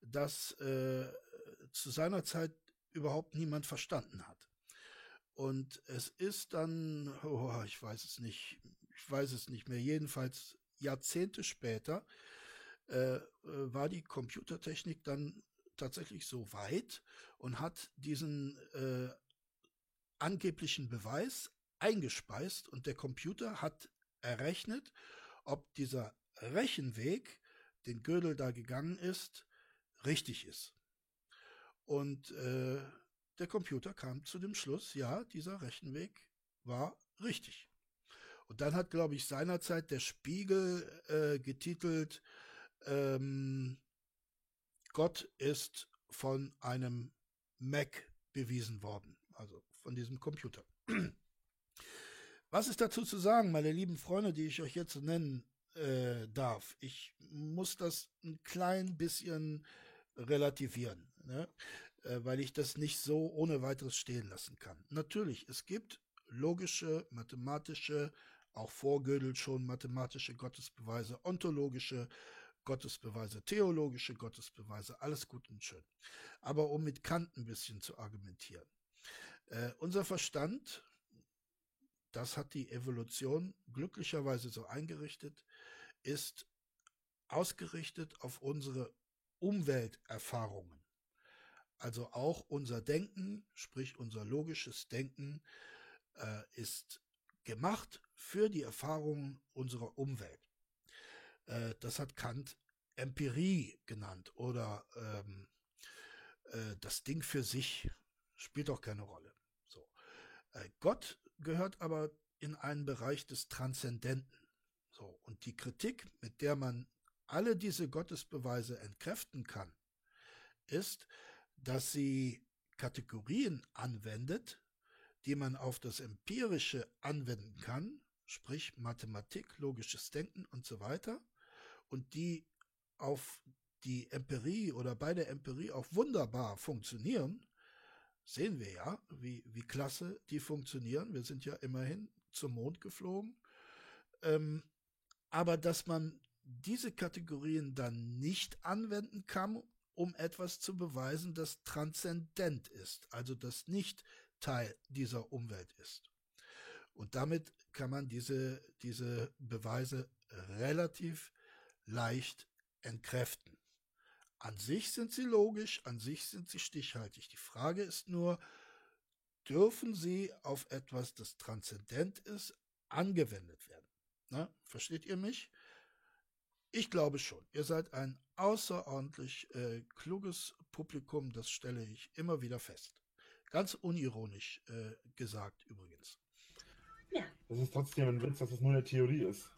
das äh, zu seiner Zeit überhaupt niemand verstanden hat. Und es ist dann, oh, ich weiß es nicht, ich weiß es nicht mehr. Jedenfalls Jahrzehnte später äh, war die Computertechnik dann tatsächlich so weit und hat diesen äh, angeblichen Beweis eingespeist und der Computer hat errechnet, ob dieser Rechenweg, den Gödel da gegangen ist, richtig ist. Und äh, der Computer kam zu dem Schluss, ja, dieser Rechenweg war richtig. Und dann hat, glaube ich, seinerzeit der Spiegel äh, getitelt, ähm, Gott ist von einem Mac bewiesen worden, also von diesem Computer. Was ist dazu zu sagen, meine lieben Freunde, die ich euch jetzt nennen äh, darf? Ich muss das ein klein bisschen relativieren, ne? Äh, weil ich das nicht so ohne weiteres stehen lassen kann. Natürlich, es gibt logische, mathematische, auch vor Gödel schon mathematische Gottesbeweise, ontologische Gottesbeweise, theologische Gottesbeweise, alles gut und schön. Aber um mit Kant ein bisschen zu argumentieren. Äh, unser Verstand, das hat die Evolution glücklicherweise so eingerichtet, ist ausgerichtet auf unsere Umwelterfahrungen. Also auch unser Denken, sprich unser logisches Denken, äh, ist gemacht für die Erfahrungen unserer Umwelt. Äh, das hat Kant Empirie genannt oder ähm, äh, das Ding für sich spielt auch keine Rolle. So. Äh, Gott gehört aber in einen Bereich des Transzendenten. So. Und die Kritik, mit der man alle diese Gottesbeweise entkräften kann, ist, dass sie Kategorien anwendet, die man auf das Empirische anwenden kann, sprich Mathematik, logisches Denken und so weiter, und die auf die Empirie oder bei der Empirie auch wunderbar funktionieren, sehen wir ja, wie, wie klasse die funktionieren. Wir sind ja immerhin zum Mond geflogen. Ähm, aber dass man diese Kategorien dann nicht anwenden kann, um etwas zu beweisen, das transzendent ist, also das nicht Teil dieser Umwelt ist. Und damit kann man diese, diese Beweise relativ leicht entkräften. An sich sind sie logisch, an sich sind sie stichhaltig. Die Frage ist nur, dürfen sie auf etwas, das transzendent ist, angewendet werden? Na, versteht ihr mich? Ich glaube schon. Ihr seid ein außerordentlich äh, kluges Publikum, das stelle ich immer wieder fest. Ganz unironisch äh, gesagt übrigens. Ja. Das ist trotzdem ein Witz, dass es nur eine Theorie ist.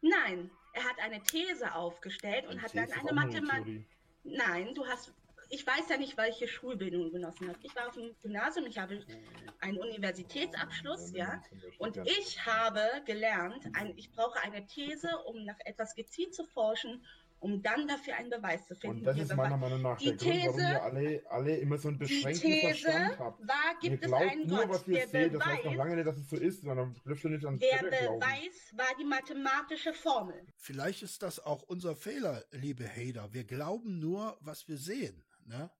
Nein, er hat eine These aufgestellt und Eine hat dann eine Mathematik. Nein, du hast. Ich weiß ja nicht, welche Schulbildung du genossen hast. Ich war auf dem Gymnasium, ich habe einen Universitätsabschluss, ja. Und ich habe gelernt, ein, ich brauche eine These, um nach etwas gezielt zu forschen, um dann dafür einen Beweis zu finden. Und das ist meiner Beweis- Meinung nach Die der Grund, warum These- ihr alle, alle immer so einen Die beschränkten These Verstand habt. war, Ihr gibt es einen nur, Gott. was ihr Der seht, das heißt noch Beweis, lange nicht, dass es so ist, sondern dürft ihr nicht an der. Beweis war die mathematische Formel. Vielleicht ist das auch unser Fehler, liebe Hater. Wir glauben nur, was wir sehen. Ne?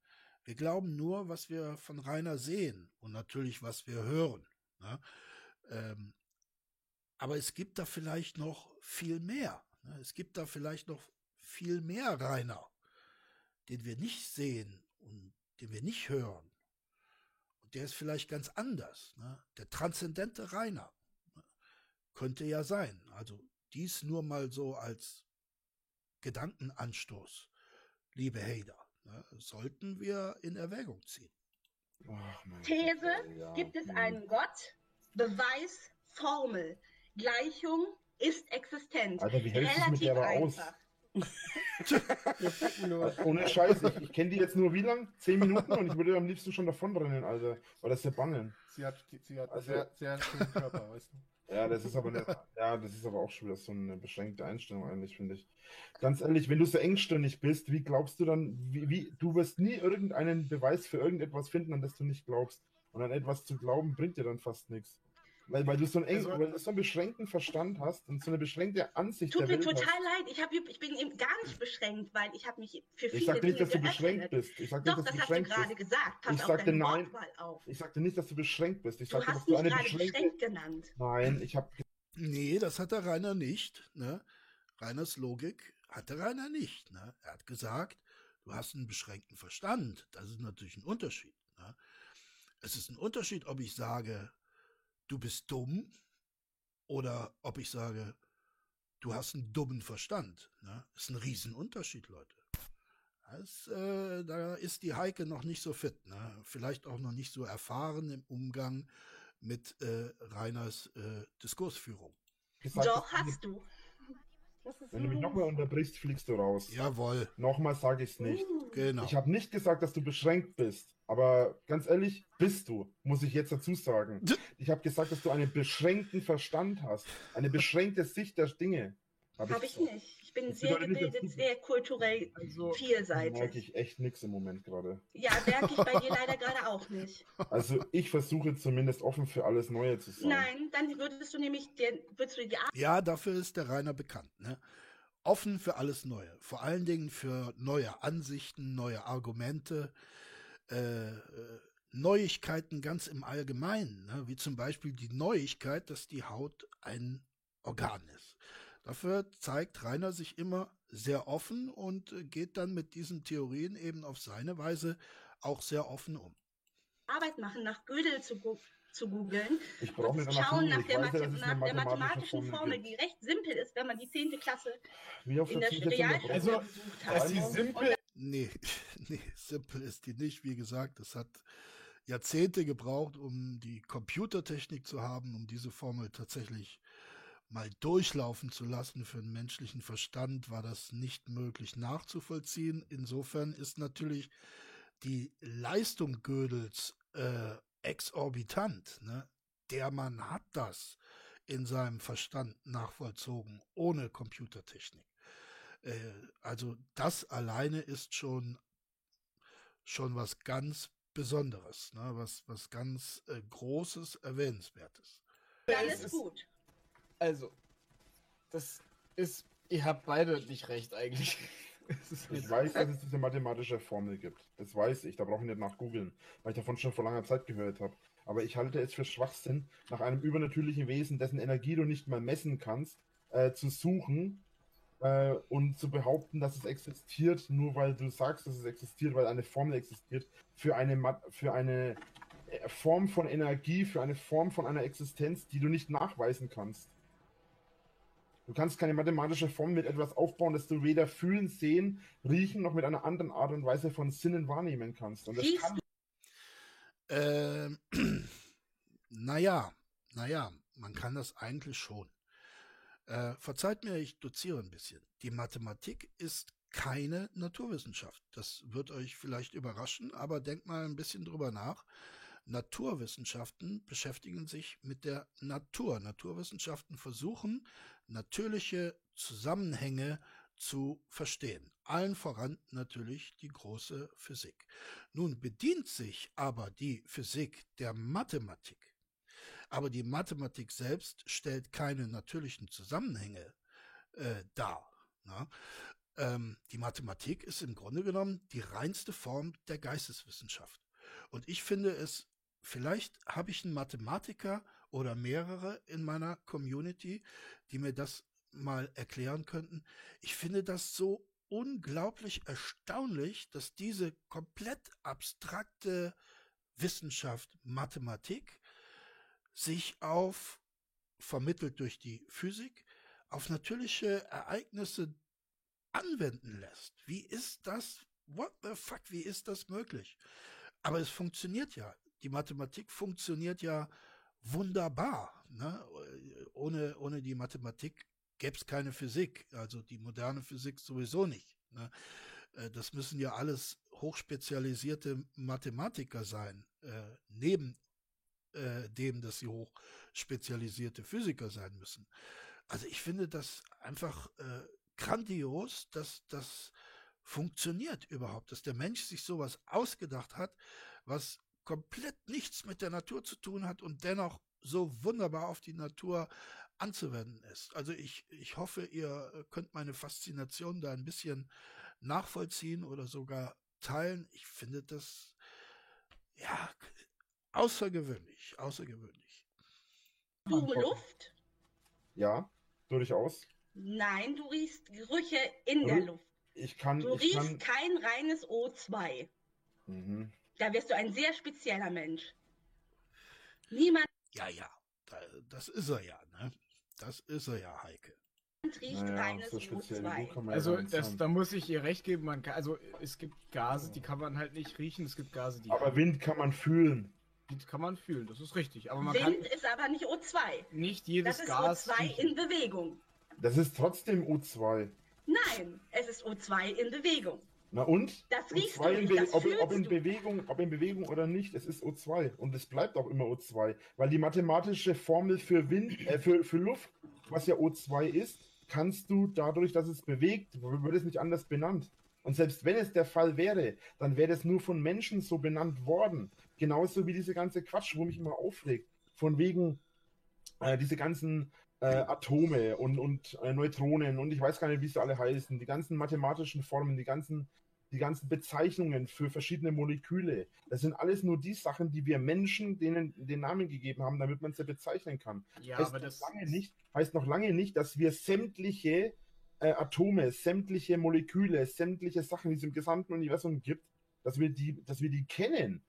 Wir glauben nur, was wir von Rainer sehen und natürlich, was wir hören. Ne? Ähm, aber es gibt da vielleicht noch viel mehr. Ne? Es gibt da vielleicht noch viel mehr Rainer, den wir nicht sehen und den wir nicht hören. Und der ist vielleicht ganz anders. Ne? Der transzendente Rainer. Ne? Könnte ja sein. Also dies nur mal so als Gedankenanstoß, liebe Hater. Ne? Sollten wir in Erwägung ziehen. Ach, These, Gott, ja. gibt es Hm. einen Gott? Beweis, Formel, Gleichung ist existent. Alter, wie hältst du es mit dir aber aus? Ohne Scheiß, ich, ich kenne die jetzt nur wie lang? Zehn Minuten und ich würde am liebsten schon davonrennen, Alter. Weil das ist ja bangen. Sie hat, sie hat Also- einen sehr, sehr schönen Körper, weißt du. Ja, das ist aber eine, ja, das ist aber auch schon wieder so eine beschränkte Einstellung eigentlich, finde ich. Ganz ehrlich, wenn du so engstirnig bist, wie glaubst du dann, wie, wie, du wirst nie irgendeinen Beweis für irgendetwas finden, an das du nicht glaubst. Und an etwas zu glauben, bringt dir dann fast nichts. Weil, weil du so einen, Also- weil du so einen beschränkten Verstand hast und so eine beschränkte Ansicht Tut der mir Welt total hast. leid. Ich, hab, ich bin eben gar nicht beschränkt, weil ich habe mich für viele Ich sagte nicht, Dinge dass du beschränkt bist. Ich sagte Doch, nicht, dass das du hast du beschränkt gerade bist. gesagt. Pass Ich auf sagte nein. Ich sagte nicht, dass du beschränkt bist. Ich Du sagte, dass hast du mich eine gerade beschränkte. beschränkt genannt. Nein, ich habe Nee, das hat der Rainer nicht. Ne? Reiners Logik hatte Rainer nicht. Ne? Er hat gesagt, du hast einen beschränkten Verstand. Das ist natürlich ein Unterschied. Ne? Es ist ein Unterschied, ob ich sage, du bist dumm oder ob ich sage, du hast einen dummen Verstand. Ne? Das ist ein Riesenunterschied, Leute. Das, äh, da ist die Heike noch nicht so fit. Ne? Vielleicht auch noch nicht so erfahren im Umgang mit äh, Reiners äh, Diskursführung. Gesagt, Doch, hast du. Wenn du mich nochmal unterbrichst, fliegst du raus. Jawohl, Nochmal sage ich es nicht. genau. Ich habe nicht gesagt, dass du beschränkt bist. Aber ganz ehrlich, bist du, muss ich jetzt dazu sagen. Ich habe gesagt, dass du einen beschränkten Verstand hast. Eine beschränkte Sicht der Dinge. Hab Habe ich gesagt. nicht. Ich bin sehr gebildet, sehr kulturell Also, Da merke vielseitig. ich echt nichts im Moment gerade. Ja, merke ich bei dir leider gerade auch nicht. Also ich versuche zumindest offen für alles Neue zu sein. Nein, dann würdest du nämlich dir, würdest du die Arbeit Ja, dafür ist der Rainer bekannt. Ne? Offen für alles Neue. Vor allen Dingen für neue Ansichten, neue Argumente, äh, Neuigkeiten ganz im Allgemeinen. Ne? Wie zum Beispiel die Neuigkeit, dass die Haut ein Organ ist. Dafür zeigt Rainer sich immer sehr offen und geht dann mit diesen Theorien eben auf seine Weise auch sehr offen um. machen, nach Gödel zu, gu zu googeln Ich brauche und nicht zu schauen nach der, weiß dass eine nach der mathematische mathematischen Formel gibt. die recht simpel ist, wenn man die 10. Klasse in der? Realschule Also, besucht dass hat. sie simpel Nee, nee, simpel ist die nicht. Wie gesagt, es hat Jahrzehnte gebraucht, um die Computertechnik zu haben, um diese Formel tatsächlich mal durchlaufen zu lassen. Für einen menschlichen Verstand war das nicht möglich nachzuvollziehen. Insofern ist natürlich die Leistung Gödels äh, exorbitant. Ne? Der Mann hat das in seinem Verstand nachvollzogen, ohne Computertechnik. Äh, also das alleine ist schon schon was ganz Besonderes, ne? was was ganz äh, Großes, erwähnenswertes. Dann Es ist ist- gut. Also, das ist. Ihr habt beide nicht recht eigentlich. Ich weiß, dass es diese mathematische Formel gibt. Das weiß ich, da brauche ich nicht nachgoogeln, weil ich davon schon vor langer Zeit gehört habe. Aber ich halte es für Schwachsinn, nach einem übernatürlichen Wesen, dessen Energie du nicht mal messen kannst, äh, zu suchen äh, und zu behaupten, dass es existiert, nur weil du sagst, dass es existiert, weil eine Formel existiert, für eine, für eine äh, Form von Energie, für eine Form von einer Existenz, die du nicht nachweisen kannst. Du kannst keine mathematische Formel mit etwas aufbauen, das du weder fühlen, sehen, riechen, noch mit einer anderen Art und Weise von Sinnen wahrnehmen kannst. Und das kann Ähm, naja, naja, man kann das eigentlich schon. Äh, verzeiht mir, ich doziere ein bisschen. Die Mathematik ist keine Naturwissenschaft. Das wird euch vielleicht überraschen, aber denkt mal ein bisschen drüber nach. Naturwissenschaften beschäftigen sich mit der Natur. Naturwissenschaften versuchen, natürliche Zusammenhänge zu verstehen. Allen voran natürlich die große Physik. Nun bedient sich aber die Physik der Mathematik. Aber die Mathematik selbst stellt keine natürlichen Zusammenhänge äh, dar. Na? Ähm, die Mathematik ist im Grunde genommen die reinste Form der Geisteswissenschaft. Und ich finde es, vielleicht habe ich einen Mathematiker oder mehrere in meiner Community, die mir das mal erklären könnten. Ich finde das so unglaublich erstaunlich, dass diese komplett abstrakte Wissenschaft Mathematik sich auf, vermittelt durch die Physik, auf natürliche Ereignisse anwenden lässt. Wie ist das? What the fuck? Wie ist das möglich? Aber es funktioniert ja. Die Mathematik funktioniert ja wunderbar. Ne? Ohne, ohne die Mathematik gäbe es keine Physik. Also die moderne Physik sowieso nicht. Ne? Äh, Das müssen ja alles hochspezialisierte Mathematiker sein, äh, neben äh, dem, dass sie hochspezialisierte Physiker sein müssen. Also ich finde das einfach äh, grandios, dass das funktioniert überhaupt, dass der Mensch sich sowas ausgedacht hat, was komplett nichts mit der Natur zu tun hat und dennoch so wunderbar auf die Natur anzuwenden ist. Also ich, ich hoffe, ihr könnt meine Faszination da ein bisschen nachvollziehen oder sogar teilen. Ich finde das ja außergewöhnlich, außergewöhnlich. Pure Luft. Ja, durchaus. Nein, du riechst Gerüche in der? Luft. Ich kann, Du ich kann. riechst kein reines O2. Mhm. Da wirst du ein sehr spezieller Mensch. Niemand Ja, ja, da, das ist er ja, ne? Das ist er ja, Heike. riecht Naja, reines so speziell wie du O2. kann man ja Also das, da muss ich ihr recht geben, man kann, also es gibt Gase, die kann man halt nicht riechen, es gibt Gase, die, Aber Wind kann man fühlen. Die kann man fühlen, das ist richtig. Aber man kann Wind ist aber nicht O2. nicht jedes Das ist Gas O2 riechen. in Bewegung. Das ist trotzdem O2. Nein, es ist O2 in Bewegung. Na und? Das riechst O2 du in nicht, das ob, fühlst ob in du. Bewegung, ob in Bewegung oder nicht, es ist O2 und es bleibt auch immer O2, weil die mathematische Formel für Wind, äh, für, für Luft, was ja O2 ist, kannst du dadurch, dass es bewegt, wird es nicht anders benannt. Und selbst wenn es der Fall wäre, dann wäre es nur von Menschen so benannt worden. Genauso wie diese ganze Quatsch, wo mich immer aufregt. Von wegen äh, diese ganzen äh, Atome und, und äh, Neutronen und ich weiß gar nicht, wie sie alle heißen, die ganzen mathematischen Formen, die ganzen, die ganzen Bezeichnungen für verschiedene Moleküle. Das sind alles nur die Sachen, die wir Menschen denen den Namen gegeben haben, damit man sie bezeichnen kann. Ja, heißt, aber noch das lange nicht, heißt noch lange nicht, dass wir sämtliche äh, Atome, sämtliche Moleküle, sämtliche Sachen, die es im gesamten Universum gibt, dass wir die, dass wir die kennen.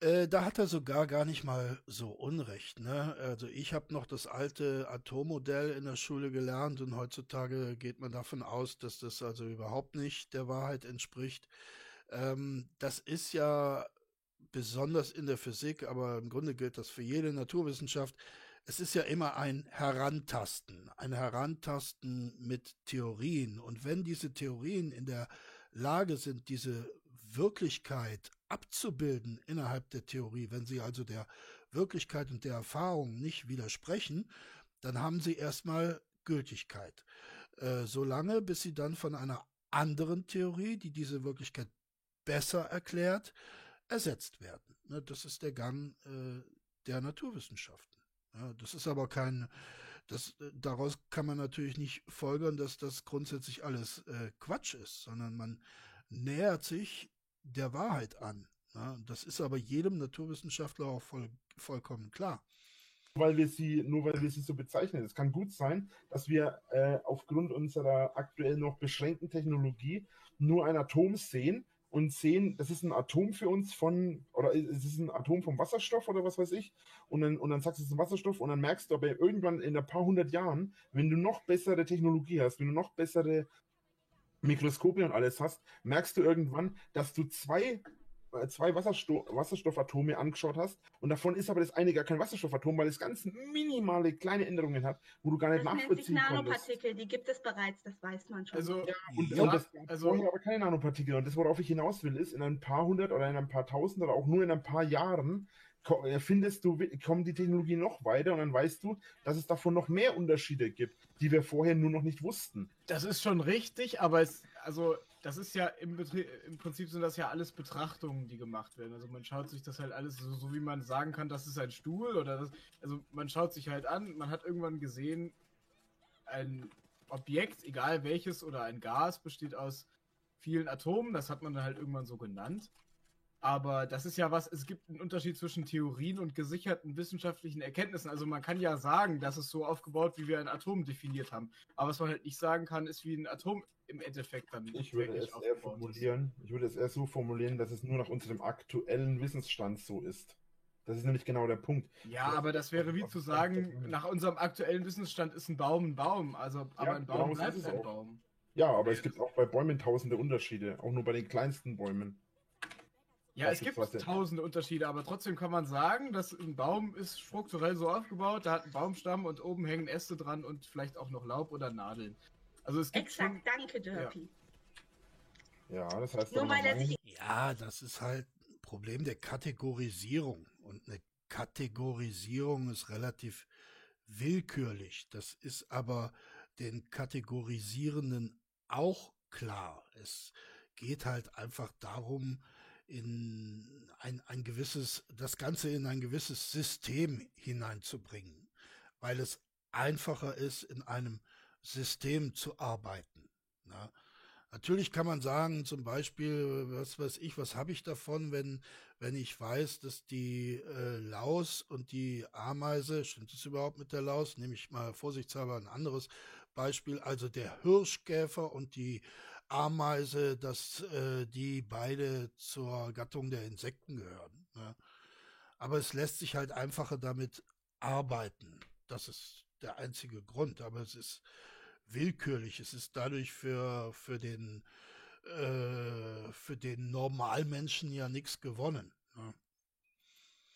Äh, da hat er sogar gar nicht mal so Unrecht. Ne? Also ich habe noch das alte Atommodell in der Schule gelernt und heutzutage geht man davon aus, dass das also überhaupt nicht der Wahrheit entspricht. Ähm, das ist ja besonders in der Physik, aber im Grunde gilt das für jede Naturwissenschaft. Es ist ja immer ein Herantasten, ein Herantasten mit Theorien. Und wenn diese Theorien in der Lage sind, diese Wirklichkeit abzubilden innerhalb der Theorie, wenn sie also der Wirklichkeit und der Erfahrung nicht widersprechen, dann haben sie erstmal Gültigkeit. Äh, solange, bis sie dann von einer anderen Theorie, die diese Wirklichkeit besser erklärt, ersetzt werden. Ne, das ist der Gang äh, der Naturwissenschaften. Ja, das ist aber kein, das, äh, daraus kann man natürlich nicht folgern, dass das grundsätzlich alles äh, Quatsch ist, sondern man nähert sich der Wahrheit an. Ja, das ist aber jedem Naturwissenschaftler auch voll, vollkommen klar. weil wir sie, nur weil wir sie so bezeichnen. Es kann gut sein, dass wir äh, aufgrund unserer aktuell noch beschränkten Technologie nur ein Atom sehen und sehen, das ist ein Atom für uns von, oder es ist ein Atom vom Wasserstoff oder was weiß ich, und dann, und dann sagst du, es ist ein Wasserstoff und dann merkst du aber irgendwann in ein paar hundert Jahren, wenn du noch bessere Technologie hast, wenn du noch bessere Mikroskope und alles hast, merkst du irgendwann, dass du zwei äh, zwei Wassersto Wasserstoffatome angeschaut hast und davon ist aber das eine gar kein Wasserstoffatom, weil es ganz minimale kleine Änderungen hat, wo du gar nicht Das nennt sich nachvollziehen konntest. Nanopartikel, die gibt es bereits, das weiß man schon. Also, Und, Ja, und das also- vorher aber keine Nanopartikel. Und das, worauf ich hinaus will, ist, in ein paar hundert oder in ein paar tausend oder auch nur in ein paar Jahren findest du, kommen die Technologie noch weiter und dann weißt du, dass es davon noch mehr Unterschiede gibt, die wir vorher nur noch nicht wussten. das ist schon richtig, aber es, also, das ist ja im, im Prinzip sind das ja alles Betrachtungen, die gemacht werden. Also man schaut sich das halt alles so, so wie man sagen kann, das ist ein Stuhl oder das, also man schaut sich halt an, man hat irgendwann gesehen, ein Objekt, egal welches oder ein Gas, besteht aus vielen Atomen, das hat man dann halt irgendwann so genannt. Aber das ist ja was, es gibt einen Unterschied zwischen Theorien und gesicherten wissenschaftlichen Erkenntnissen. Also man kann ja sagen, das ist so aufgebaut, wie wir ein Atom definiert haben. Aber was man halt nicht sagen kann, ist, wie ein Atom im Endeffekt dann Ich würde es eher aufgebaut ist. formulieren, ich würde es eher so formulieren, dass es nur nach unserem aktuellen Wissensstand so ist. Das ist nämlich genau der Punkt. Ja, aber das wäre wie zu sagen, nach unserem aktuellen Wissensstand ist ein Baum ein Baum. Also, aber Ja, ein Baum genau bleibt ist es ein. Baum. Ja, aber es gibt auch bei Bäumen tausende Unterschiede, auch nur bei den kleinsten Bäumen. Ja, es gibt tausende Unterschiede, aber trotzdem kann man sagen, dass ein Baum ist strukturell so aufgebaut, da hat einen Baumstamm und oben hängen Äste dran und vielleicht auch noch Laub oder Nadeln. Also es gibt Exakt, schon. danke, Derpy. Ja, das heißt Nur weil er sich Ja, das ist halt ein Problem der Kategorisierung. Und eine Kategorisierung ist relativ willkürlich. Das ist aber den Kategorisierenden auch klar. Es geht halt einfach darum, in ein, ein gewisses, das Ganze in ein gewisses System hineinzubringen, weil es einfacher ist, in einem System zu arbeiten. Ne? Natürlich kann man sagen, zum Beispiel, was weiß ich, was habe ich davon, wenn, wenn ich weiß, dass die äh, Laus und die Ameise, stimmt es überhaupt mit der Laus? Nehme ich mal vorsichtshalber ein anderes Beispiel, also der Hirschkäfer und die Ameise, dass äh, die beide zur Gattung der Insekten gehören. Ne? Aber es lässt sich halt einfacher damit arbeiten. Das ist der einzige Grund. Aber es ist willkürlich. Es ist dadurch für, für den, äh, für den Normalmenschen ja nichts gewonnen. Ne?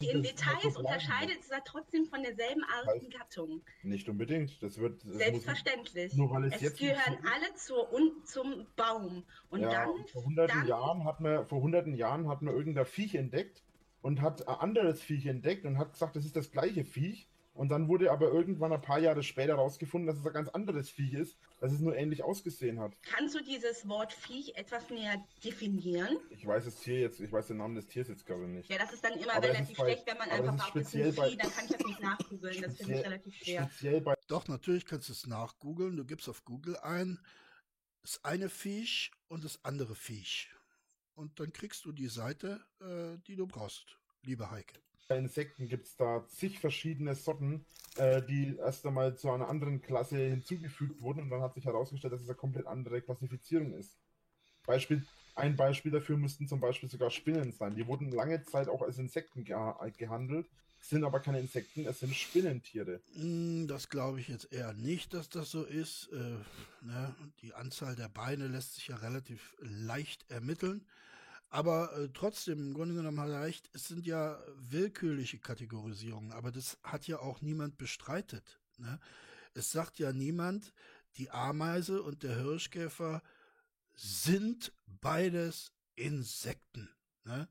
In Details unterscheidet es aber trotzdem von derselben Artengattung. Nicht unbedingt. Das wird. Das Selbstverständlich. Nur weil es es jetzt gehören alle zur, un, zum Baum. Und ja, dann, und vor hunderten dann Jahren hat man, vor hunderten Jahren hat man irgendein Viech entdeckt und hat ein anderes Viech entdeckt und hat gesagt, das ist das gleiche Viech. Und dann wurde aber irgendwann ein paar Jahre später rausgefunden, dass es ein ganz anderes Viech ist, dass es nur ähnlich ausgesehen hat. kannst du dieses Wort Viech etwas näher definieren? Ich weiß das Tier jetzt, ich weiß den Namen des Tiers jetzt gerade nicht. Ja, das ist dann immer Aber es relativ ist bei- schlecht, wenn man es einfach ist auf das speziell bei- Vieh, dann kann ich das nicht nachgoogeln. Das finde ich Speziell- relativ schwer. Speziell bei Doch, natürlich kannst du es nachgoogeln. Du gibst auf Google ein, das eine Viech und das andere Viech. Und dann kriegst du die Seite, äh, die du brauchst, liebe Heike. Bei Insekten gibt es da zig verschiedene Sorten, äh, die erst einmal zu einer anderen Klasse hinzugefügt wurden und dann hat sich herausgestellt, dass es eine komplett andere Klassifizierung ist. Beispiel, ein Beispiel dafür müssten zum Beispiel sogar Spinnen sein. Die wurden lange Zeit auch als Insekten geha gehandelt, sind aber keine Insekten, es sind Spinnentiere. Hm, Das glaube ich jetzt eher nicht, dass das so ist. Äh, ne? Die Anzahl der Beine lässt sich ja relativ leicht ermitteln. Aber äh, trotzdem, im Grunde genommen hat er recht, es sind ja willkürliche Kategorisierungen, aber das hat ja auch niemand bestreitet. Ne? Es sagt ja niemand, die Ameise und der Hirschkäfer sind beides Insekten. Ne?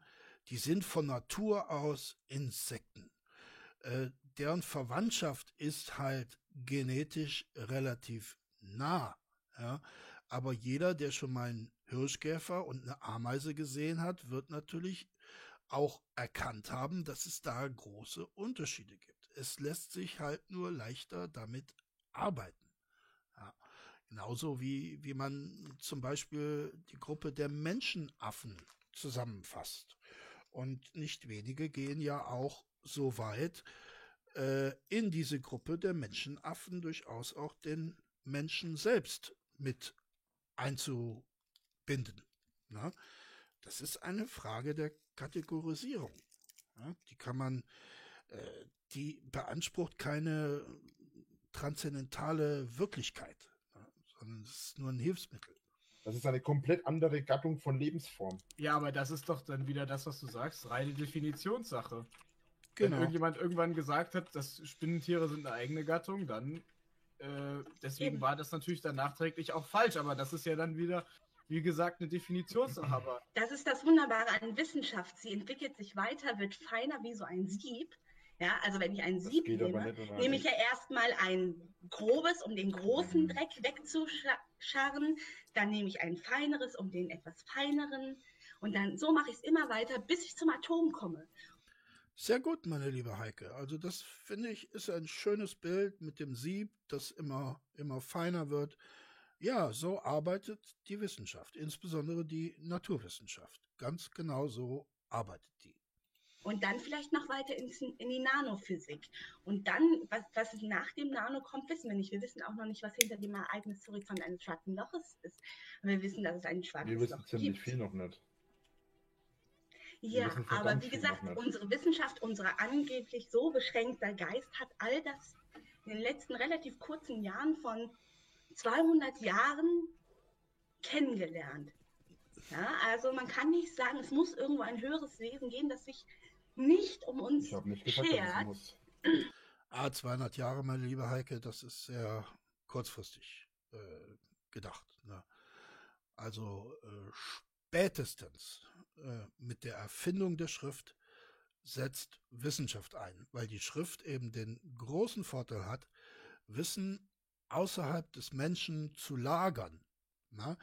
Die sind von Natur aus Insekten. Äh, deren Verwandtschaft ist halt genetisch relativ nah. Ja? Aber jeder, der schon mal einen Hirschkäfer und eine Ameise gesehen hat, wird natürlich auch erkannt haben, dass es da große Unterschiede gibt. Es lässt sich halt nur leichter damit arbeiten. Ja. Genauso wie, wie man zum Beispiel die Gruppe der Menschenaffen zusammenfasst. Und nicht wenige gehen ja auch so weit, äh, in diese Gruppe der Menschenaffen durchaus auch den Menschen selbst mit einzubinden. Na? Das ist eine Frage der Kategorisierung. Ja? Die kann man, äh, die beansprucht keine transzendentale Wirklichkeit, ja? sondern es ist nur ein Hilfsmittel. Das ist eine komplett andere Gattung von Lebensform. Ja, aber das ist doch dann wieder das, was du sagst, reine Definitionssache. Genau. Wenn irgendjemand irgendwann gesagt hat, dass Spinnentiere sind eine eigene Gattung, dann äh, deswegen Eben. war das natürlich dann nachträglich auch falsch, aber das ist ja dann wieder, wie gesagt, eine Definitionssache. Aber Das ist das Wunderbare an Wissenschaft. Sie entwickelt sich weiter, wird feiner wie so ein Sieb. Ja, also wenn ich ein Sieb nehme, nehme ich ja erstmal ein grobes, um den großen Mhm. Dreck wegzuscharren. Dann nehme ich ein feineres, um den etwas feineren. Und dann so mache ich es immer weiter, bis ich zum Atom komme. Sehr gut, meine liebe Heike. Also das finde ich ist ein schönes Bild mit dem Sieb, das immer, immer feiner wird. Ja, so arbeitet die Wissenschaft, insbesondere die Naturwissenschaft. Ganz genau so arbeitet die. Und dann vielleicht noch weiter ins, in die Nanophysik. Und dann, was, was nach dem Nano kommt, wissen wir nicht. Wir wissen auch noch nicht, was hinter dem Ereignishorizont eines schwarzen Loches ist. Aber wir wissen, dass es ein schwarzes Wir wissen Loch ziemlich gibt. viel noch nicht. Wir Ja, aber wie gesagt, unsere Wissenschaft, unser angeblich so beschränkter Geist hat all das in den letzten relativ kurzen Jahren von 200 Jahren kennengelernt. Ja, also man kann nicht sagen, es muss irgendwo ein höheres Wesen geben, das sich nicht um uns Ich habe nicht gesagt, dass es schert. muss. Ah, 200 Jahre, meine liebe Heike, das ist sehr kurzfristig äh, gedacht. Ne? Also äh, spätestens äh, mit der Erfindung der Schrift setzt Wissenschaft ein, weil die Schrift eben den großen Vorteil hat, Wissen außerhalb des Menschen zu lagern. Na?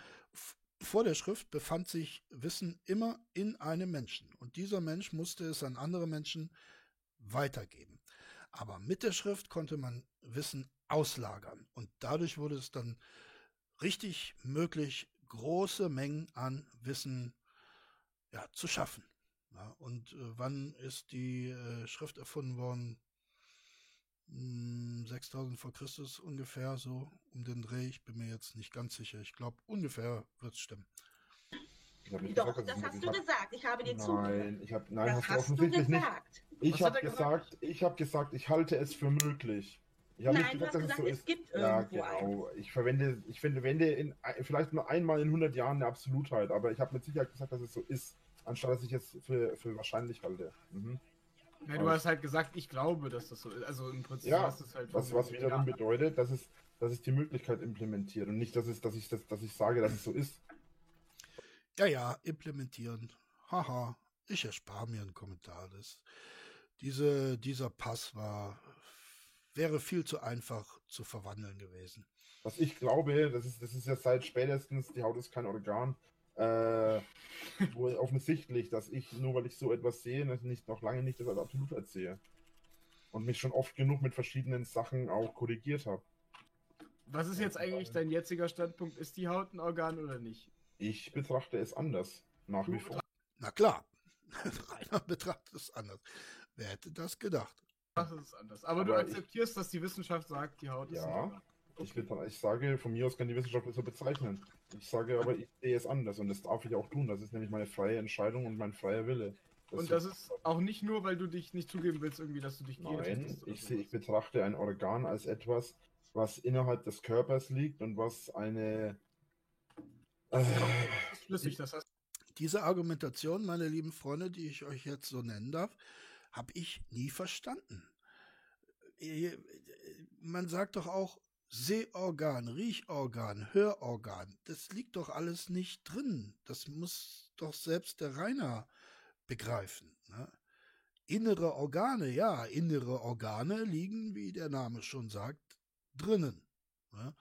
Vor der Schrift befand sich Wissen immer in einem Menschen und dieser Mensch musste es an andere Menschen weitergeben. Aber mit der Schrift konnte man Wissen auslagern und dadurch wurde es dann richtig möglich, große Mengen an Wissen ja, zu schaffen. Ja, und äh, wann ist die äh, Schrift erfunden worden? Hm, 6000 vor Christus ungefähr, so um den Dreh. Ich bin mir jetzt nicht ganz sicher. Ich glaube, ungefähr wird es stimmen. Ich hab nicht Doch, gesagt, dass das hast du hab- gesagt. Ich habe dir zugehört. Nein, ich habe nein, Das hast du hast du offensichtlich nicht. gesagt. Ich habe gesagt, ich habe gesagt, ich halte es für möglich. Ich habe Nein, du hast gesagt, es gibt Ja, irgendwo einen. genau. Ich verwende, ich finde, wende in, vielleicht nur einmal in 100 Jahren eine Absolutheit, aber ich habe mit Sicherheit gesagt, dass es so ist, anstatt dass ich es für, für wahrscheinlich halte. Mhm. Ja, du hast halt gesagt, ich glaube, dass das so ist. Also im Prinzip Ja, hast du es halt Was, von- was wiederum ja. bedeutet, dass es, dass es die Möglichkeit implementiert und nicht, dass, es, dass, ich, das, dass ich sage, dass es so ist. Ja, ja, implementieren. Haha, ich erspare mir einen Kommentar. Das, diese, dieser Pass war, wäre viel zu einfach zu verwandeln gewesen. Was ich glaube, das ist, das ist ja seit spätestens, die Haut ist kein Organ, äh, wohl offensichtlich, dass ich, nur weil ich so etwas sehe, das nicht, noch lange nicht das als Absolutheit sehe. Und mich schon oft genug mit verschiedenen Sachen auch korrigiert habe. Was ist jetzt eigentlich dein jetziger Standpunkt? Ist die Haut ein Organ oder nicht? Ich betrachte es anders, nach wie vor. Na klar, Rainer betrachtet es anders. Wer hätte das gedacht? Das ist anders. Aber, du Aber ich- akzeptierst, dass die Wissenschaft sagt, die Haut ist ein Ja, Organ. ich, betra- ich sage, von mir aus kann die Wissenschaft das so bezeichnen. Ich sage aber, ich sehe es anders und das darf ich auch tun. Das ist nämlich meine freie Entscheidung und mein freier Wille. Und das ist auch nicht nur, weil du dich nicht zugeben willst, irgendwie, dass du dich gehen Nein, ich, sehe, ich betrachte ein Organ als etwas, was innerhalb des Körpers liegt und was eine. Äh, Das ist flüssig, das heißt, Diese Argumentation, meine lieben Freunde, die ich euch jetzt so nennen darf, habe ich nie verstanden. Man sagt doch auch Sehorgan, Riechorgan, Hörorgan. Das liegt doch alles nicht drin. Das muss doch selbst der Rainer begreifen. Ne? Innere Organe, ja, innere Organe liegen, wie der Name schon sagt, drinnen. Ne?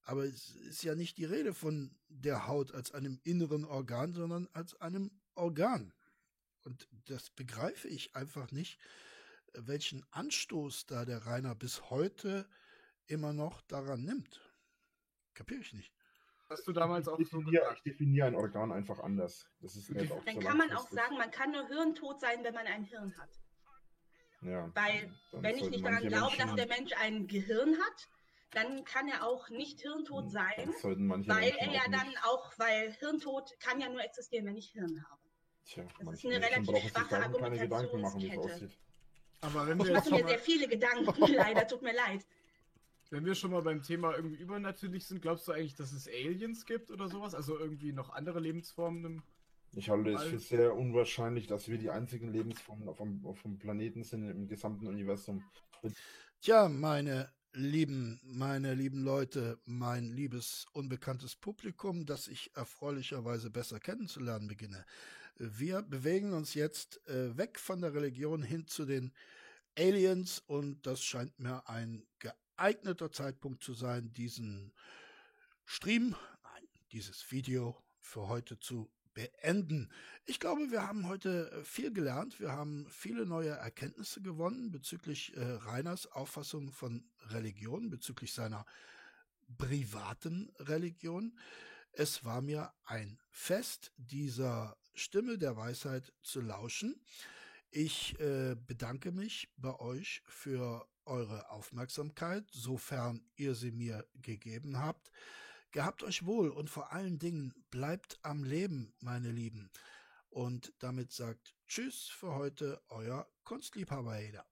Aber es ist ja nicht die Rede von der Haut als einem inneren Organ, sondern als einem Organ. Und das begreife ich einfach nicht, welchen Anstoß da der Rainer bis heute immer noch daran nimmt. Kapiere ich nicht. hast du damals auch ich, so definiere, gesagt. ich definiere ein Organ einfach anders. Das ist mir jetzt auch Dann so kann man auch sagen, man kann nur hirntot sein, wenn man ein Hirn hat. Ja, Weil, wenn ich nicht daran glaube, dass Menschen- der Mensch ein Gehirn hat, dann kann er auch nicht hirntot sein, weil Menschen er ja auch dann nicht- auch, weil Hirntod kann ja nur existieren, wenn ich Hirn habe. Tja, ist manche eine Menschen relativ schwache Gedanken machen, wie es Argumentationskette. aussieht. Aber wenn Ich mache mir sehr viele Gedanken, leider, tut mir leid. Wenn wir schon mal beim Thema irgendwie übernatürlich sind, glaubst du eigentlich, dass es Aliens gibt oder sowas? Also irgendwie noch andere Lebensformen? im- Ich halte es für sehr unwahrscheinlich, dass wir die einzigen Lebensformen auf dem, auf dem Planeten sind im gesamten Universum. Tja, meine lieben, meine lieben Leute, mein liebes unbekanntes Publikum, das ich erfreulicherweise besser kennenzulernen beginne. Wir bewegen uns jetzt äh, weg von der Religion hin zu den Aliens und das scheint mir ein geeigneter Zeitpunkt zu sein, diesen Stream, nein, dieses Video für heute zu beenden. Ich glaube, wir haben heute äh, viel gelernt. Wir haben viele neue Erkenntnisse gewonnen bezüglich äh, Reiners Auffassung von Religion, bezüglich seiner privaten Religion. Es war mir ein Fest, dieser Stimme der Weisheit zu lauschen. Ich äh, bedanke mich bei euch für eure Aufmerksamkeit, sofern ihr sie mir gegeben habt. Gehabt euch wohl und vor allen Dingen bleibt am Leben, meine Lieben. Und damit sagt Tschüss für heute, euer Kunstliebhaber Eder.